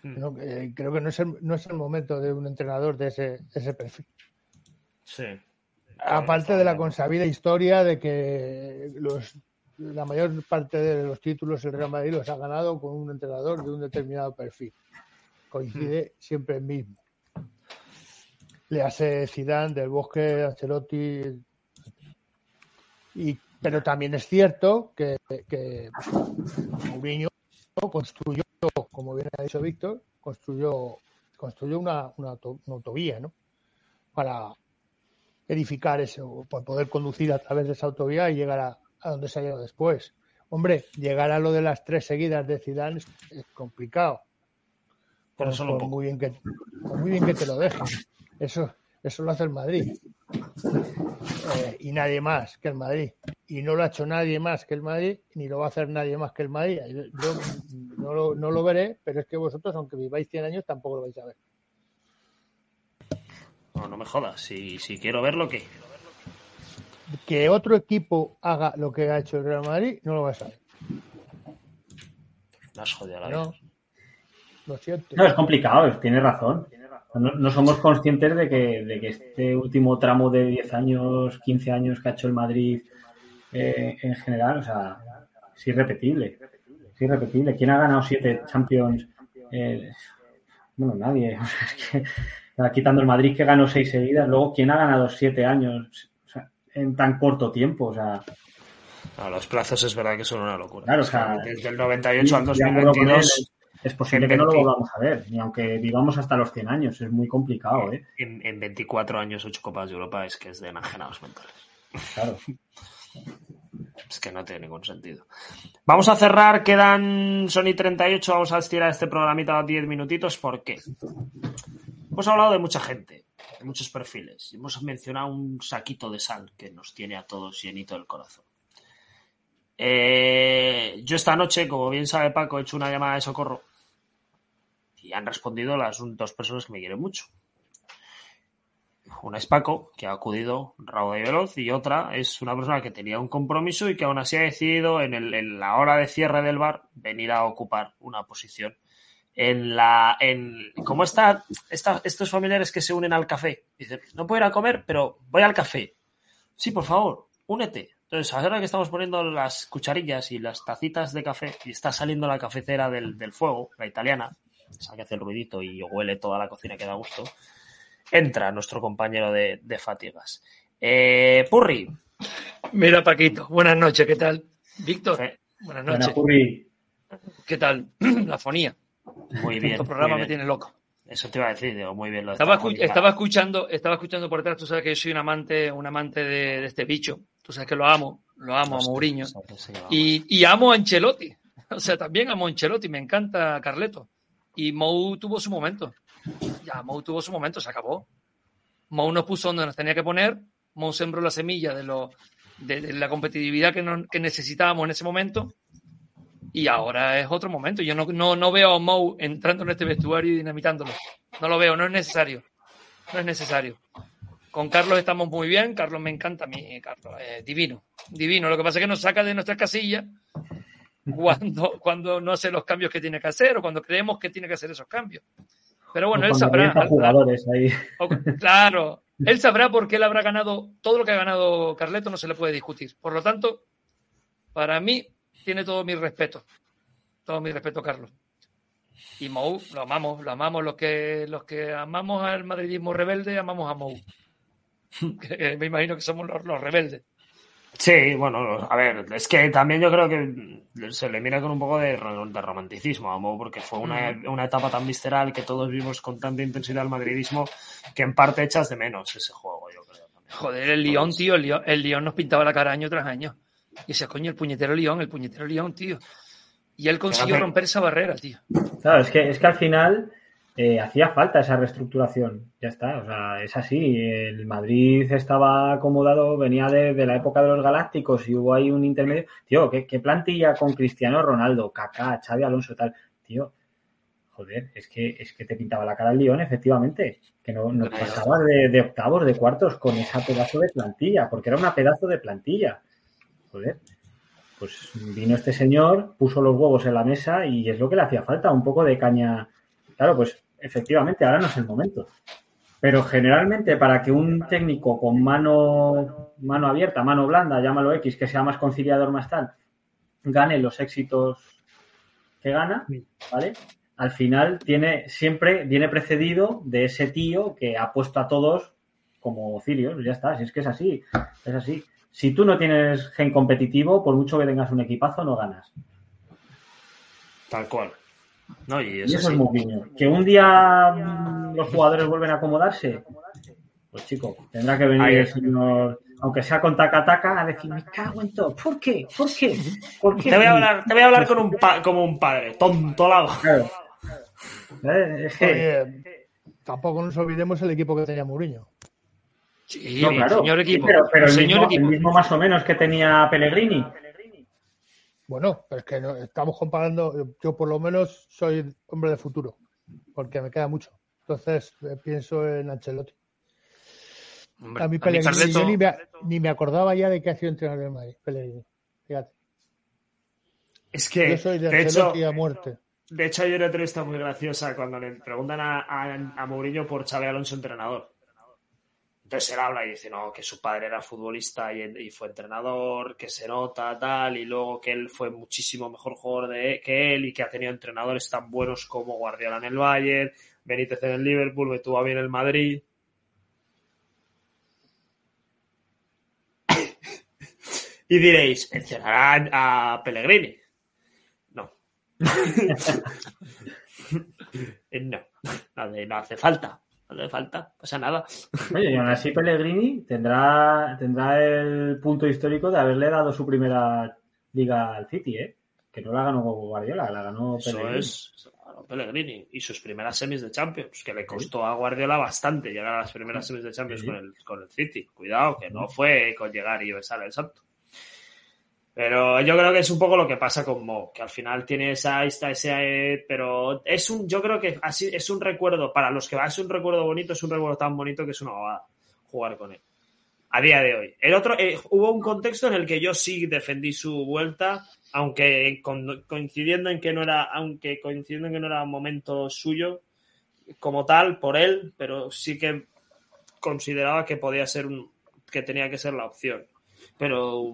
Mm. No, eh, creo que no es, el, no es el momento de un entrenador de ese, ese perfil. Sí. Aparte de la consabida historia de que los, la mayor parte de los títulos el Real Madrid los ha ganado con un entrenador de un determinado perfil. Coincide siempre el mismo. Le hace Zidane, Del Bosque, Ancelotti. Y, pero también es cierto que, que Mourinho construyó, como bien ha dicho Víctor, construyó, construyó una, una, auto- una autovía, ¿no? Para, edificar eso, para poder conducir a través de esa autovía y llegar a, a donde se ha llegado después. Hombre, llegar a lo de las tres seguidas de Zidane es, complicado. Pero Por- solo por muy bien que por muy bien que te lo dejen. Eso, eso lo hace el Madrid. Eh, y nadie más que el Madrid. y no lo ha hecho nadie más que el Madrid, ni lo va a hacer nadie más que el Madrid. Yo, yo no, lo, no lo veré, pero es que vosotros, aunque viváis 100 años, tampoco lo vais a ver. No, no me jodas. Si, si quiero verlo, ¿qué? Que otro equipo haga lo que ha hecho el Real Madrid, no lo vais a ver. Me has jodido la No. Lo siento. No, es complicado, tiene razón. No, no somos conscientes de que, de que este último tramo de 10 años, 15 años que ha hecho el Madrid eh, en general, o sea, es irrepetible. Es irrepetible. ¿Quién ha ganado siete Champions? Eh, bueno, nadie. O sea, es que, quitando el Madrid que ganó seis seguidas, luego, ¿quién ha ganado siete años o sea, en tan corto tiempo? O sea, No, los plazos es verdad que son una locura. Claro, o sea, desde el 98 al de acuerdo con él, 2022, es posible que no lo volvamos a ver, ni aunque vivamos hasta los 100 años, es muy complicado, ¿eh? en, en 24 años, 8 Copas de Europa, es que es de enajenados mentales. Claro. Es que no tiene ningún sentido. Vamos a cerrar, quedan Sony 38, vamos a estirar este programita a 10 minutitos. ¿Por qué? Hemos hablado de mucha gente, de muchos perfiles. Hemos mencionado un saquito de sal que nos tiene a todos llenito el corazón. Eh, yo esta noche, como bien sabe Paco, he hecho una llamada de socorro y han respondido las dos personas que me quieren mucho. Una es Paco, que ha acudido rauda y veloz, y otra es una persona que tenía un compromiso y que aún así ha decidido en la hora de cierre del bar venir a ocupar una posición en la en como está, esta- estos familiares que se unen al café dicen no puedo ir a comer pero voy al café sí por favor únete entonces ahora que estamos poniendo las cucharillas y las tacitas de café y está saliendo la cafetera del, del fuego la italiana esa que hace el ruidito y huele toda la cocina que da gusto entra nuestro compañero de, de fatigas eh, Purri Mira, Paquito, buenas noches, ¿qué tal? Víctor, Fe- buenas Buena, noches. Curry. ¿Qué tal? La fonía. Muy bien Este programa muy me tiene loco. eso te iba a decir digo, muy bien lo Estaba, escu- escuchando, estaba escuchando por detrás, tú sabes que yo soy un amante, un amante de, de este bicho. Tú sabes que lo amo, lo amo a Mourinho. vamos. Y, y amo a Ancelotti. O sea, también amo a Ancelotti, me encanta Carleto. Y Mou tuvo su momento. Ya, Mou tuvo su momento, se acabó. Mou nos puso donde nos tenía que poner. Mou sembró la semilla de, lo, de, de la competitividad que necesitábamos en ese momento. Y ahora es otro momento. Yo no, no, no veo a Mou entrando en este vestuario y dinamitándolo. No lo veo, no es necesario. No es necesario. Con Carlos estamos muy bien. Carlos me encanta a mí. Carlos es divino. Divino. Lo que pasa es que nos saca de nuestras casillas cuando, cuando no hace los cambios que tiene que hacer o cuando creemos que tiene que hacer esos cambios. Pero bueno, él sabrá. jugadores ahí. O- Claro, él sabrá por qué él habrá ganado todo lo que ha ganado Carleto, no se le puede discutir. Por lo tanto, para mí, tiene todo mi respeto. Todo mi respeto, Carlos. Y Mou, lo amamos, lo amamos. Los que, los que amamos al madridismo rebelde, amamos a Mou. Que me imagino que somos los, los rebeldes. Sí, bueno, a ver, es que también yo creo que se le mira con un poco de, de romanticismo a Mou, porque fue una, una etapa tan visceral que todos vimos con tanta intensidad el madridismo que en parte echas de menos ese juego, yo creo. también. Joder, el León, tío, el León, el León nos pintaba la cara año tras año. Y ese coño, el puñetero León, el puñetero León, tío. Y él consiguió romper esa barrera, tío. Claro, es que, es que al final eh, hacía falta esa reestructuración. Ya está, o sea, es así. El Madrid estaba acomodado, venía de, de la época de los Galácticos y hubo ahí un intermedio. Tío, ¿qué, qué plantilla con Cristiano Ronaldo, Kaká, Xavi Alonso, tal? Tío, joder, es que, es que te pintaba la cara el León, efectivamente. Que no, no pasaba de, de octavos, de cuartos con esa pedazo de plantilla, porque era una pedazo de plantilla. Joder. Pues vino este señor, puso los huevos en la mesa y es lo que le hacía falta, un poco de caña. Claro, pues efectivamente, ahora no es el momento. Pero generalmente para que un técnico con mano, mano abierta, mano blanda, llámalo X, que sea más conciliador, más tal, gane los éxitos que gana, ¿vale? Al final tiene, siempre viene precedido de ese tío que ha puesto a todos como cirios, ya está, si es que es así, es así. Si tú no tienes gen competitivo, por mucho que tengas un equipazo, no ganas. Tal cual. No, y Y eso, sí. es Mourinho. Que un día mm, los jugadores vuelven a acomodarse, pues chico, tendrá que venir Ahí el señor, aunque sea con taca-taca, a decir, me cago en todo. ¿Por qué? ¿Por qué? ¿Por qué? Te voy a hablar, te voy a hablar con un pa- como un padre, tonto lado. Claro. Eh, Oye, tampoco nos olvidemos el equipo que tenía Mourinho. Sí, No, claro, señor sí, equipo. pero, pero el, señor mismo, equipo. el mismo más o menos que tenía Pellegrini. Bueno, pero es que no, estamos comparando, yo por lo menos soy hombre de futuro, porque me queda mucho. Entonces eh, pienso en Ancelotti. Hombre, A mí a mí Pellegrini, Carleto- yo ni me, ni me acordaba ya de que ha sido entrenador del Madrid, Pellegrini. Fíjate. Es que, Yo soy de de hecho, Ancelotti a muerte. de hecho, hay una entrevista muy graciosa cuando le preguntan a, a, a Mourinho por Xavi Alonso entrenador. Entonces él habla y dice, no, que su padre era futbolista y, fue entrenador, que se nota, tal, y luego que él fue muchísimo mejor jugador que él y que ha tenido entrenadores tan buenos como Guardiola en el Bayern, Benítez en el Liverpool, tuvo bien el Madrid. y diréis, ¿mencionará a Pellegrini? No. no, no hace falta. No hace falta, pasa nada. Oye, y aún así Pellegrini tendrá, tendrá el punto histórico de haberle dado su primera liga al City, ¿eh? Que no la ganó Guardiola, la ganó Eso Pellegrini. es claro, Pellegrini y sus primeras semis de Champions, que le costó a Guardiola bastante llegar a las primeras semis de Champions Sí. con, el, con el City. Cuidado, que no fue con llegar y besar el santo. Pero yo creo que es un poco lo que pasa con Mo, que al final tiene esa, esta, ese, pero es un, yo creo que así es un recuerdo, para los que va, es un recuerdo bonito, es un recuerdo tan bonito que es una bobada jugar con él. A día de hoy. El otro, eh, hubo un contexto en el que yo sí defendí su vuelta, aunque coincidiendo en que no era, aunque coincidiendo en que no era momento suyo como tal por él, pero sí que consideraba que podía ser un, que tenía que ser la opción. Pero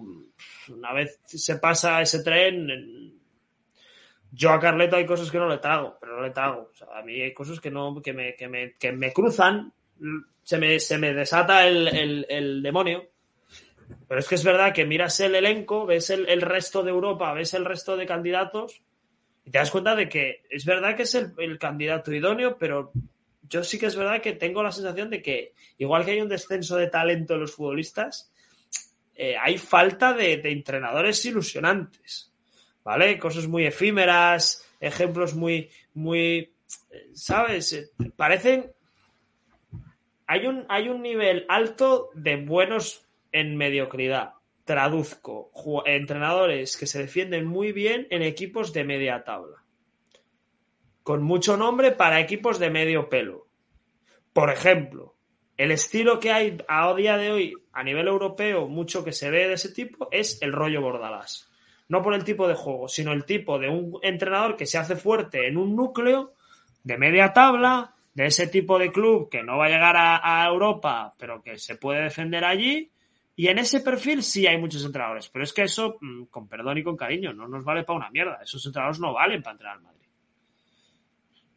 una vez se pasa ese tren, en- yo a Carleto hay cosas que no le trago, pero no le trago. A mí hay cosas que no, que me, que me, que me cruzan, se me, se me desata el, el- el demonio. Pero es que es verdad que miras el elenco, ves el, el resto de Europa, ves el resto de candidatos y te das cuenta de que es verdad que es el, el candidato idóneo, pero yo sí que es verdad que tengo la sensación de que igual que hay un descenso de talento en los futbolistas, eh, hay falta de, de entrenadores ilusionantes, ¿vale? Cosas muy efímeras, ejemplos muy, muy, ¿sabes? Eh, Parecen... Hay un, hay un nivel alto de buenos en mediocridad. Traduzco, entrenadores que se defienden muy bien en equipos de media tabla. Con mucho nombre para equipos de medio pelo. Por ejemplo, el estilo que hay a día de hoy a nivel europeo, mucho que se ve de ese tipo, es el rollo Bordalás. No por el tipo de juego, sino el tipo de un entrenador que se hace fuerte en un núcleo de media tabla, de ese tipo de club que no va a llegar a, a Europa, pero que se puede defender allí. Y en ese perfil sí hay muchos entrenadores, pero es que eso, mm, con perdón y con cariño, no nos vale para una mierda. Esos entrenadores no valen para entrenar al Madrid.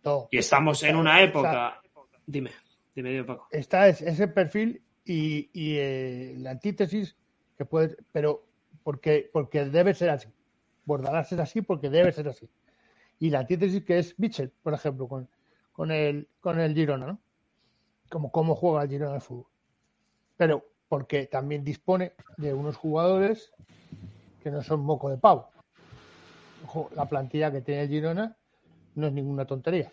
No. Y estamos en una época. Dime, dime, Paco. Está es- ese perfil y, y, eh, la antítesis que puede, pero porque, porque debe ser así. Bordalás es así porque debe ser así. Y la antítesis que es Mitchell, por ejemplo, con, con el con el Girona, ¿no? Como cómo juega el Girona al fútbol. Pero porque también dispone de unos jugadores que no son moco de pavo. Ojo, la plantilla que tiene el Girona no es ninguna tontería.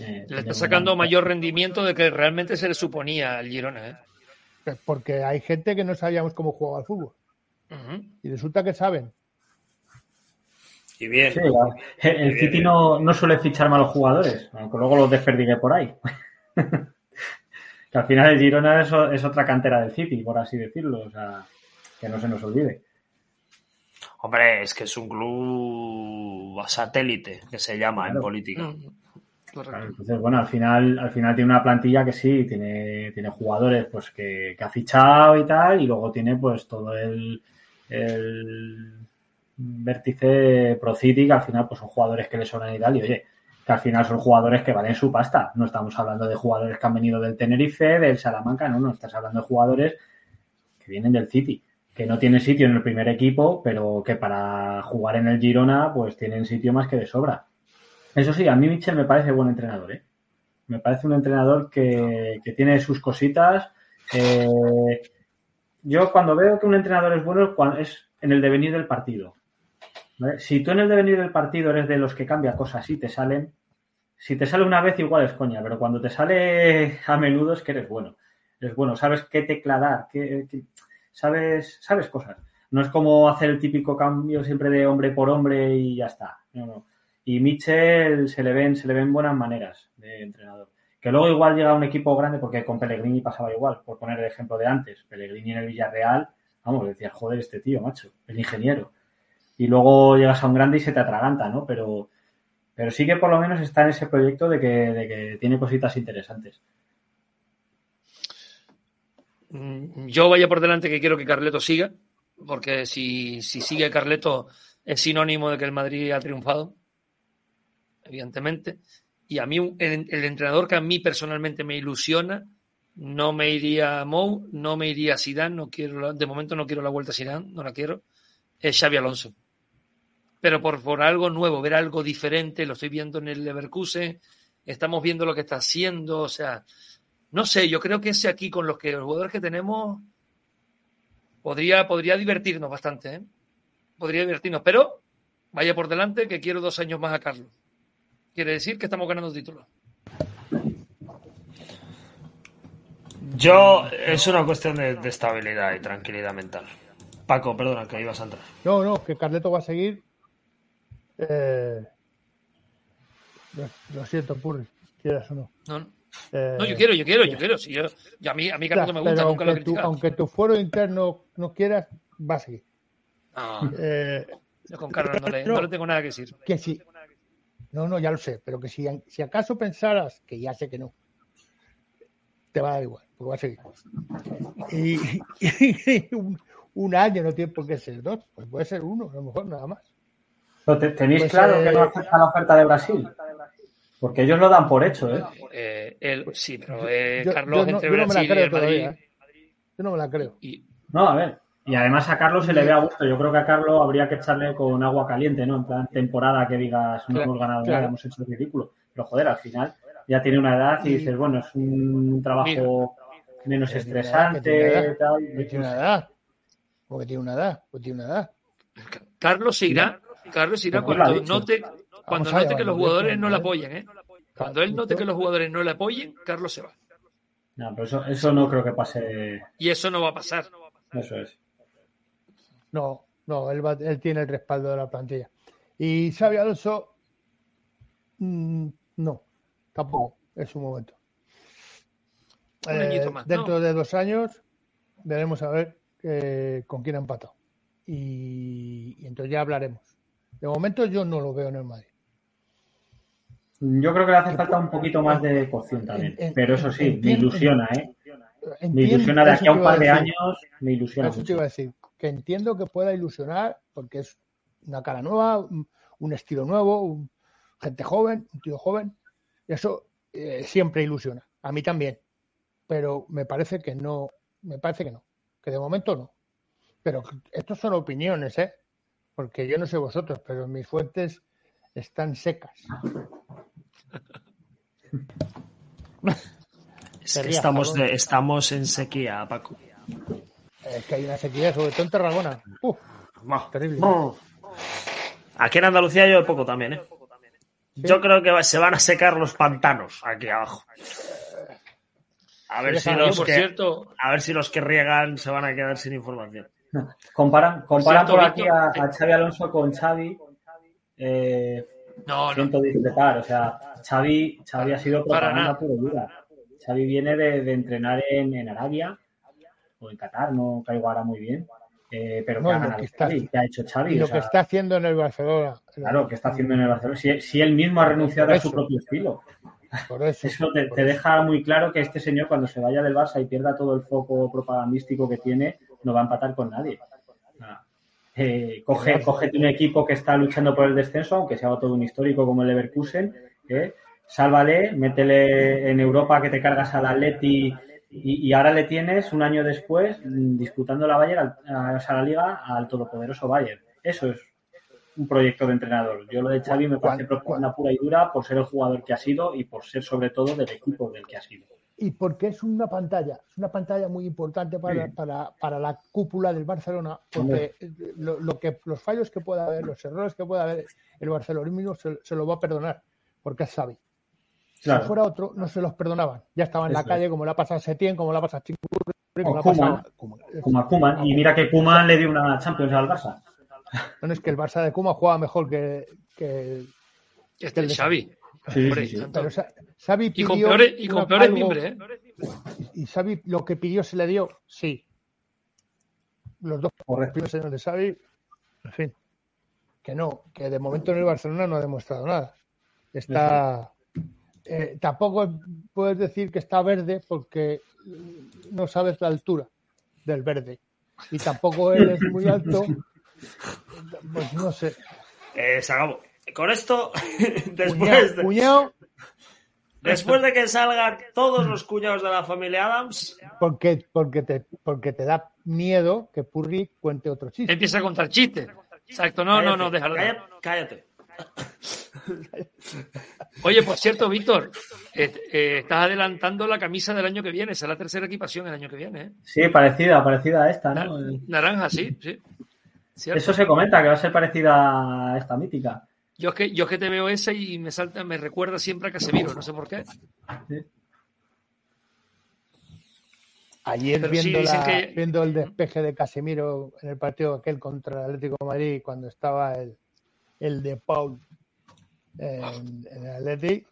Eh, Le está sacando mayor rendimiento de que realmente se le suponía al Girona. ¿eh? Pues Porque hay gente que no sabíamos cómo jugaba al fútbol. Y resulta que saben. Y bien. Sí, la- el City no, no suele fichar malos jugadores, aunque luego los desperdigue por ahí. que al final el Girona es, es otra cantera del City, por así decirlo, o sea, que no se nos olvide. Hombre, es que es un club satélite, que se llama en política. Entonces, bueno, al final, al final tiene una plantilla que sí, tiene, tiene jugadores pues que, ha fichado y tal, y luego tiene pues todo el, el vértice Pro City, que al final pues son jugadores que le sobran y tal, y oye, que al final son jugadores que valen su pasta. No estamos hablando de jugadores que han venido del Tenerife, del Salamanca, no, no, estás hablando de jugadores que vienen del City, que no tienen sitio en el primer equipo, pero que para jugar en el Girona, pues tienen sitio más que de sobra. Eso sí, a mí Mitchell me parece buen entrenador, ¿eh? Me parece un entrenador que, que tiene sus cositas. yo cuando veo que un entrenador es bueno es en el devenir del partido. Si tú en el devenir del partido eres de los que cambia cosas y te salen, si te sale una vez igual es coña, pero cuando te sale a menudo es que eres bueno. es bueno, sabes qué tecla dar, qué- sabes, sabes cosas. No es como hacer el típico cambio siempre de hombre por hombre y ya está. No, no. Y Mitchell se le ven, se le ven buenas maneras de entrenador. Que luego igual llega a un equipo grande, porque con Pellegrini pasaba igual, por poner el ejemplo de antes. Pellegrini en el Villarreal, vamos, decía, joder, este tío, macho, el ingeniero. Y luego llegas a un grande y se te atraganta, ¿no? Pero, pero sí que por lo menos está en ese proyecto de que, de que tiene cositas interesantes. Mm, Yo vaya por delante que quiero que Carleto siga, porque si, si sigue Carleto es sinónimo de que el Madrid ha triunfado, evidentemente. Y a mí, el, el entrenador que a mí personalmente me ilusiona, no me iría a Mou, no me iría a Zidane, no quiero, de momento no quiero la vuelta a Zidane, no la quiero, es Xavi Alonso. Pero por, por algo nuevo, ver algo diferente, lo estoy viendo en el Leverkusen, estamos viendo lo que está haciendo, o sea, no sé, yo creo que ese aquí con los que los jugadores que tenemos podría, podría divertirnos bastante, ¿eh? Podría divertirnos, pero vaya por delante que quiero dos años más a Carlos. Quiere decir que estamos ganando títulos. Yo, es una cuestión de, de estabilidad y tranquilidad mental. Paco, perdona, que ibas a entrar. No, no, que Carleto va a seguir. Eh, lo, lo siento, Purri, quieras o no. No, no. Eh, No, yo quiero, yo quiero, yo quiero. Si yo, yo a mí, a mí Carlos me gusta, nunca lo he aunque, tu, criticado. aunque tu fuero interno no quieras, va a seguir. No, Eh, yo con Carlos no le, no le tengo nada que decir. que si, no, no, ya lo sé, pero que si, si acaso pensaras, que ya sé que no, te va a dar igual, porque va a seguir. Y, y un, un año no tiene por qué ser dos, pues puede ser uno, a lo mejor nada más. Pero te- ¿Tenéis Pues, claro eh, que no acepta la oferta de Brasil? Porque ellos lo dan por hecho, ¿eh? Eh, él, sí, pero eh, Yo- Carlos yo no, entre yo no me la Brasil y creo el Madrid. todavía. ¿eh? Yo no me la creo. No, a ver. Y además a Carlos se le ve a gusto. Yo creo que a Carlos habría que echarle con agua caliente, ¿no? En plan temporada que digas, no Claro, hemos ganado claro. nada, hemos hecho el ridículo. Pero joder, al final ya tiene una edad y dices, bueno, es un trabajo menos Que tiene tiene una estresante, edad, tal. que tiene una edad. Porque tiene una edad, pues tiene una edad. Carlos se irá, Carlos se irá Pues cuando note, cuando note que los jugadores no le apoyen, ¿eh? Cuando él note que los jugadores no le apoyen, Carlos se va. No, pero eso, eso no creo que pase. Y eso no va a pasar. Eso es. No, no, él, va- él tiene el respaldo de la plantilla. Y Xavi Alonso, mm, no, tampoco, es su momento. Un Eh, añito más, dentro ¿no? de dos años veremos a ver eh, con quién ha empatado. Y, y entonces ya hablaremos. De momento yo no lo veo en el Madrid. Yo creo que le hace falta un poquito más de cocción también. En- en- Pero eso sí, me ilusiona, ¿eh? Me ilusiona de aquí a un par de años, me ilusiona Eso te iba a decir, que entiendo que pueda ilusionar porque es una cara nueva, un, estilo nuevo, un- gente joven, un tío joven. Eso eh, siempre ilusiona. A mí también. Pero me parece que no, me parece que no. Que de momento no. Pero estos son opiniones, ¿eh? Porque yo no sé vosotros, pero mis fuentes están secas. Estamos, estamos en sequía, Paco. Es que hay una sequía, sobre todo en Tarragona. Uf, terrible. Aquí en Andalucía llueve poco también, ¿eh? Yo creo que se van a secar los pantanos aquí abajo. A ver, si los que, cierto- a ver si los que riegan se van a quedar sin información. Comparan, comparan cierto, por aquí Víctor, a, a Xavi Alonso con Xavi. Eh, No, siento discrepar. O sea, Xavi, Xavi ha sido propaganda pura dura. Xavi viene de, de entrenar en, en Arabia o en Qatar, no caigo ahora muy bien. Eh, pero No, que lo que está- Xavi, que ha hecho Xavi. Y o lo sea, que está haciendo en el Barcelona. Claro, que está haciendo en el Barcelona. Si, si él mismo ha renunciado a su propio estilo. Por eso. Eso te, por te eso. deja muy claro que este señor, cuando se vaya del Barça y pierda todo el foco propagandístico que tiene, no va a empatar con nadie. Ah. Eh, coge, cógete un equipo que está luchando por el descenso, aunque sea todo un histórico como el Leverkusen, eh, sálvale, métele en Europa que te cargas al Atleti y, y ahora le tienes un año después disputando la Bayern, al- a, o sea, la Liga al todopoderoso Bayern. Eso es un proyecto de entrenador. Yo lo de Xavi me parece propaganda pura y dura por ser el jugador que ha sido y por ser sobre todo del equipo del que ha sido. Y porque es una pantalla, es una pantalla muy importante para, Sí. para, para la cúpula del Barcelona, porque lo, lo que, los fallos que pueda haber, los errores que pueda haber, el barcelonismo se, se lo va a perdonar, porque es Xavi. Claro. Si fuera otro, no se los perdonaban. Ya estaba en la calle, como le ha pasado a Setién, como le ha pasado a Chingurri, como Koeman. Como a Koeman. Y mira que Koeman le dio una Champions al Barça. Bueno, es que el Barça de Kuma juega mejor que, que, Este que el de Xavi. Sí, Hombre, sí, sí. Pero Xavi Y con pidió peores, y con peores mimbres, ¿eh? Y Xavi lo que pidió se le dio, sí. Los dos primeros años de Xavi, en fin. Que no, que de momento en el Barcelona no ha demostrado nada. Está. Eh, tampoco puedes decir que está verde porque no sabes la altura del verde. Y tampoco eres muy alto. Pues no sé. Eh, se acabó. Con esto, Cuñado, después de, cuñado, después de que salgan todos los cuñados de la familia Adams, porque, porque, te, porque te da miedo que Purri cuente otro chiste. Empieza a contar chistes. Exacto, no, no, no, déjalo. cállate, cállate. Oye, por cierto, Víctor, eh, eh, estás adelantando la camisa del año que viene. Es la tercera equipación el año que viene. ¿eh? Sí, parecida, parecida a esta, ¿no? naranja, sí, sí. Cierto. Eso se comenta, que va a ser parecida a esta mítica. Yo es que yo es que te veo esa y me salta, me recuerda siempre a Casemiro, no sé por qué. Ayer Pero viendo, dicen la- que- viendo el despeje de Casemiro en el partido aquel contra el Atlético de Madrid, cuando estaba el, el de Paul en, en el Atlético,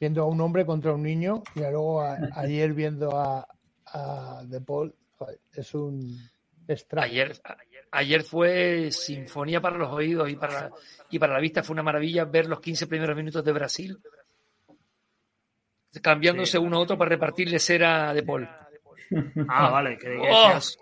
viendo a un hombre contra un niño, y luego a- ayer viendo a, a De Paul, es un extraño. Ayer, a- ayer fue sinfonía para los oídos y para, y para la vista. Fue una maravilla ver los 15 primeros minutos de Brasil. Cambiándose uno a otro para repartirle cera de Paul. Ah, vale, que Oh, decías-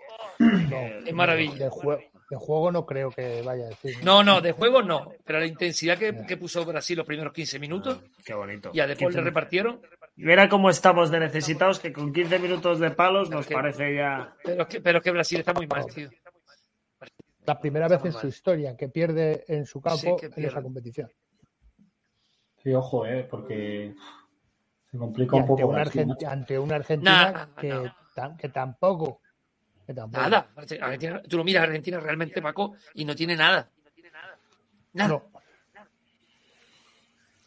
¡Qué maravilla! De, juego, de juego no creo que vaya a decir. No, no, de juego no. Pero la intensidad que, que puso Brasil los primeros 15 minutos Qué bonito. y a De Paul le 15 repartieron. Mira cómo estamos de necesitados, que con 15 minutos de palos nos parece ya. Pero es que, pero es que Brasil está muy mal, tío. La primera vez en su historia que pierde en su campo Sí, en esa competición. Sí, ojo, eh, porque se Y complica un ante, poco. una Brasil, Argen- macho. ante una Argentina Nah, que, no. tam- que tampoco. Que. Nada. Argentina- tú lo miras a Argentina realmente, Paco, y no tiene nada. Nada. No.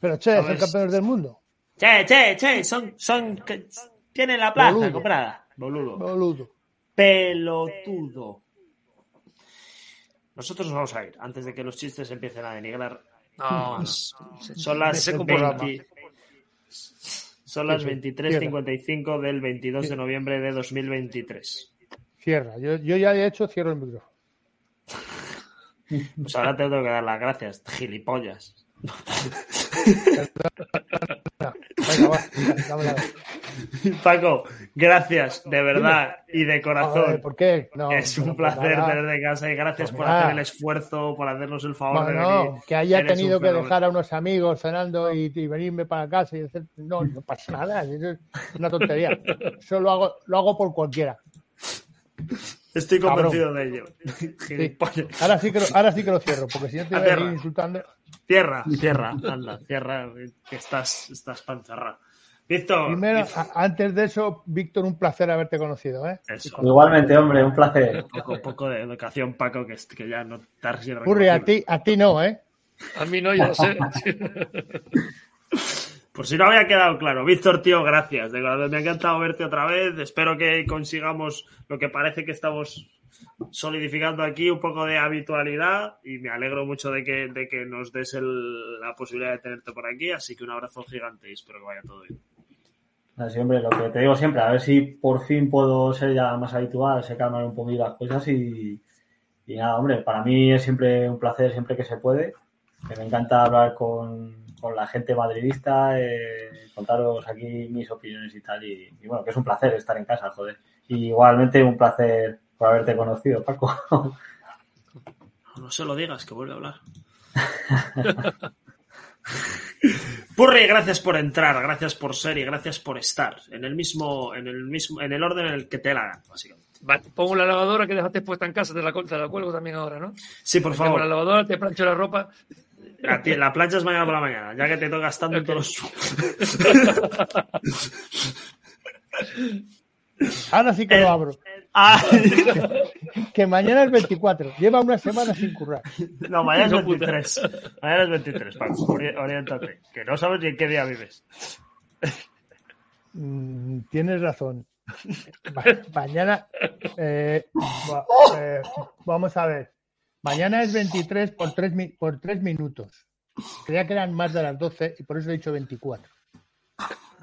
Pero che, son ¿Sabes? campeones del mundo. Che, che, che, son, son, tienen la plaza Boludo. comprada. Boludo. Boludo. Pelotudo. Nosotros nos vamos a ir antes de que los chistes empiecen a denigrar. No, no. Son las Ese programa. 20 son las Sí, sí, 23.55 del 22 de noviembre de 2023. Cierra. Yo, yo ya de hecho cierro el micrófono. Pues ahora te tengo que dar las gracias, gilipollas. Venga, va, dame la- Paco, gracias, de verdad y de corazón. ¿Por qué? No, es un no, placer tenerte en casa y gracias por Nada. hacer el esfuerzo, por hacernos el favor de venir. que haya Eres tenido que dejar a unos amigos cenando y, y venirme para casa y decir, no, no pasa nada, eso es una tontería. Eso lo hago, lo hago por cualquiera. Estoy Cabrón. convencido de ello. Ahora sí que lo, ahora sí que lo cierro, porque si no te A voy a tierra. seguir insultando. Cierra, cierra, anda, cierra, que estás, estás para encerrar. Víctor, Primero, antes de eso, Víctor, un placer haberte conocido, ¿eh? eso. Igualmente, hombre, un placer. Un poco, de educación, Paco, que, que ya no te has Curry, a ti, a ti no, ¿eh? A mí no, yo lo sé. Por si no había quedado claro. Víctor, tío, gracias. De verdad, me ha encantado verte otra vez. Espero que consigamos lo que parece que estamos solidificando aquí, un poco de habitualidad. Y me alegro mucho de que, de que nos des el- la posibilidad de tenerte por aquí. Así que un abrazo gigante y espero que vaya todo bien. Así, hombre, lo que te digo siempre, a ver si por fin puedo ser ya más habitual, se calman un poquito las cosas y, nada, hombre, para mí es siempre un placer, siempre que se puede. Me encanta hablar con, con la gente madridista, eh, contaros aquí mis opiniones y tal. Y, y bueno, que es un placer estar en casa, joder. Y igualmente un placer por haberte conocido, Paco. No se lo digas, que vuelve a hablar. Purri, gracias por entrar, gracias por ser y gracias por estar en el mismo, en el mismo, en el orden en el que te la hagan, básicamente. Va, Pongo la lavadora que dejaste puesta en casa, te la, te la cuelgo también ahora, ¿no? Sí, por Pongo favor. la lavadora, te plancho la ropa. La, plancha es mañana por la mañana, ya que te toca estando en todos los. Ahora sí que lo abro. Ah, que mañana es 24. Lleva una semana sin currar. No, mañana es No, puta. 23. Mañana es 23, Paco. ori- Oriéntate. Que no sabes ni en qué día vives. Mm, tienes razón. Ma- mañana. eh, va- eh, vamos a ver. Mañana es 23 por 3, por tres minutos. Creía que eran más de las 12 y por eso he dicho 24.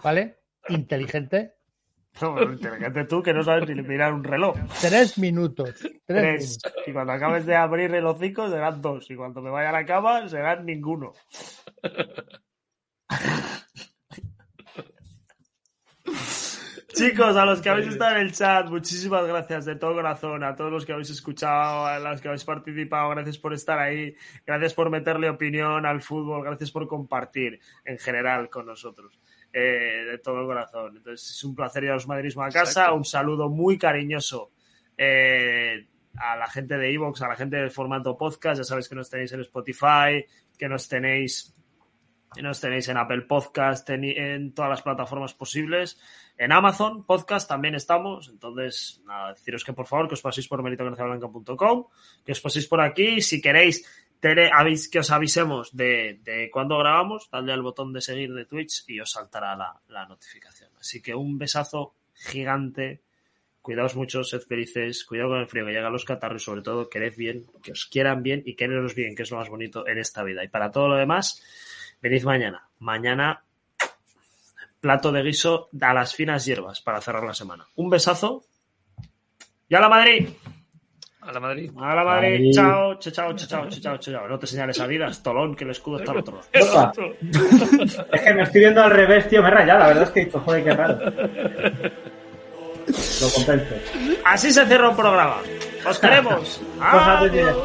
¿Vale? Inteligente. No, inteligente tú que no sabes ni mirar un reloj. Tres minutos. Tres, Tres. minutos. Y cuando acabes de abrir el hocico serán dos. Y cuando me vaya a la cama serán ninguno. Chicos, a los que habéis estado en el chat, muchísimas gracias de todo corazón. A todos los que habéis escuchado, a los que habéis participado, gracias por estar ahí. Gracias por meterle opinión al fútbol. Gracias por compartir en general con nosotros. Eh, de todo corazón. Entonces, es un placer llevaros madridismo a casa. Exacto. Un saludo muy cariñoso eh, a la gente de Evox, a la gente del formato podcast. Ya sabéis que nos tenéis en Spotify, que nos tenéis, que nos tenéis en Apple Podcast, en, en todas las plataformas posibles. En Amazon Podcast también estamos. Entonces, nada, deciros que por favor que os paséis por meritocraciablanca.com, que os paséis por aquí. Si queréis tere- avis- que os avisemos de, de cuándo grabamos, dadle al botón de seguir de Twitch y os saltará la, la notificación. Así que un besazo gigante. Cuidaos mucho, sed felices, cuidado con el frío, que llegan los catarros sobre todo quered bien, que os quieran bien y quereros bien, que es lo más bonito en esta vida. Y para todo lo demás, venid mañana. Mañana plato de guiso a las finas hierbas para cerrar la semana. Un besazo. Y a la Madrid. A la Madrid. A la Madrid. Chao, chao, chao, chao, chao, chao, chao. No te señales a vida, Tolón, que el escudo está al otro lado. Es que me estoy viendo al revés, tío, me he rayado. La verdad es que, joder, qué raro. Lo compenso. Así se cierra un programa. Os queremos. Adiós.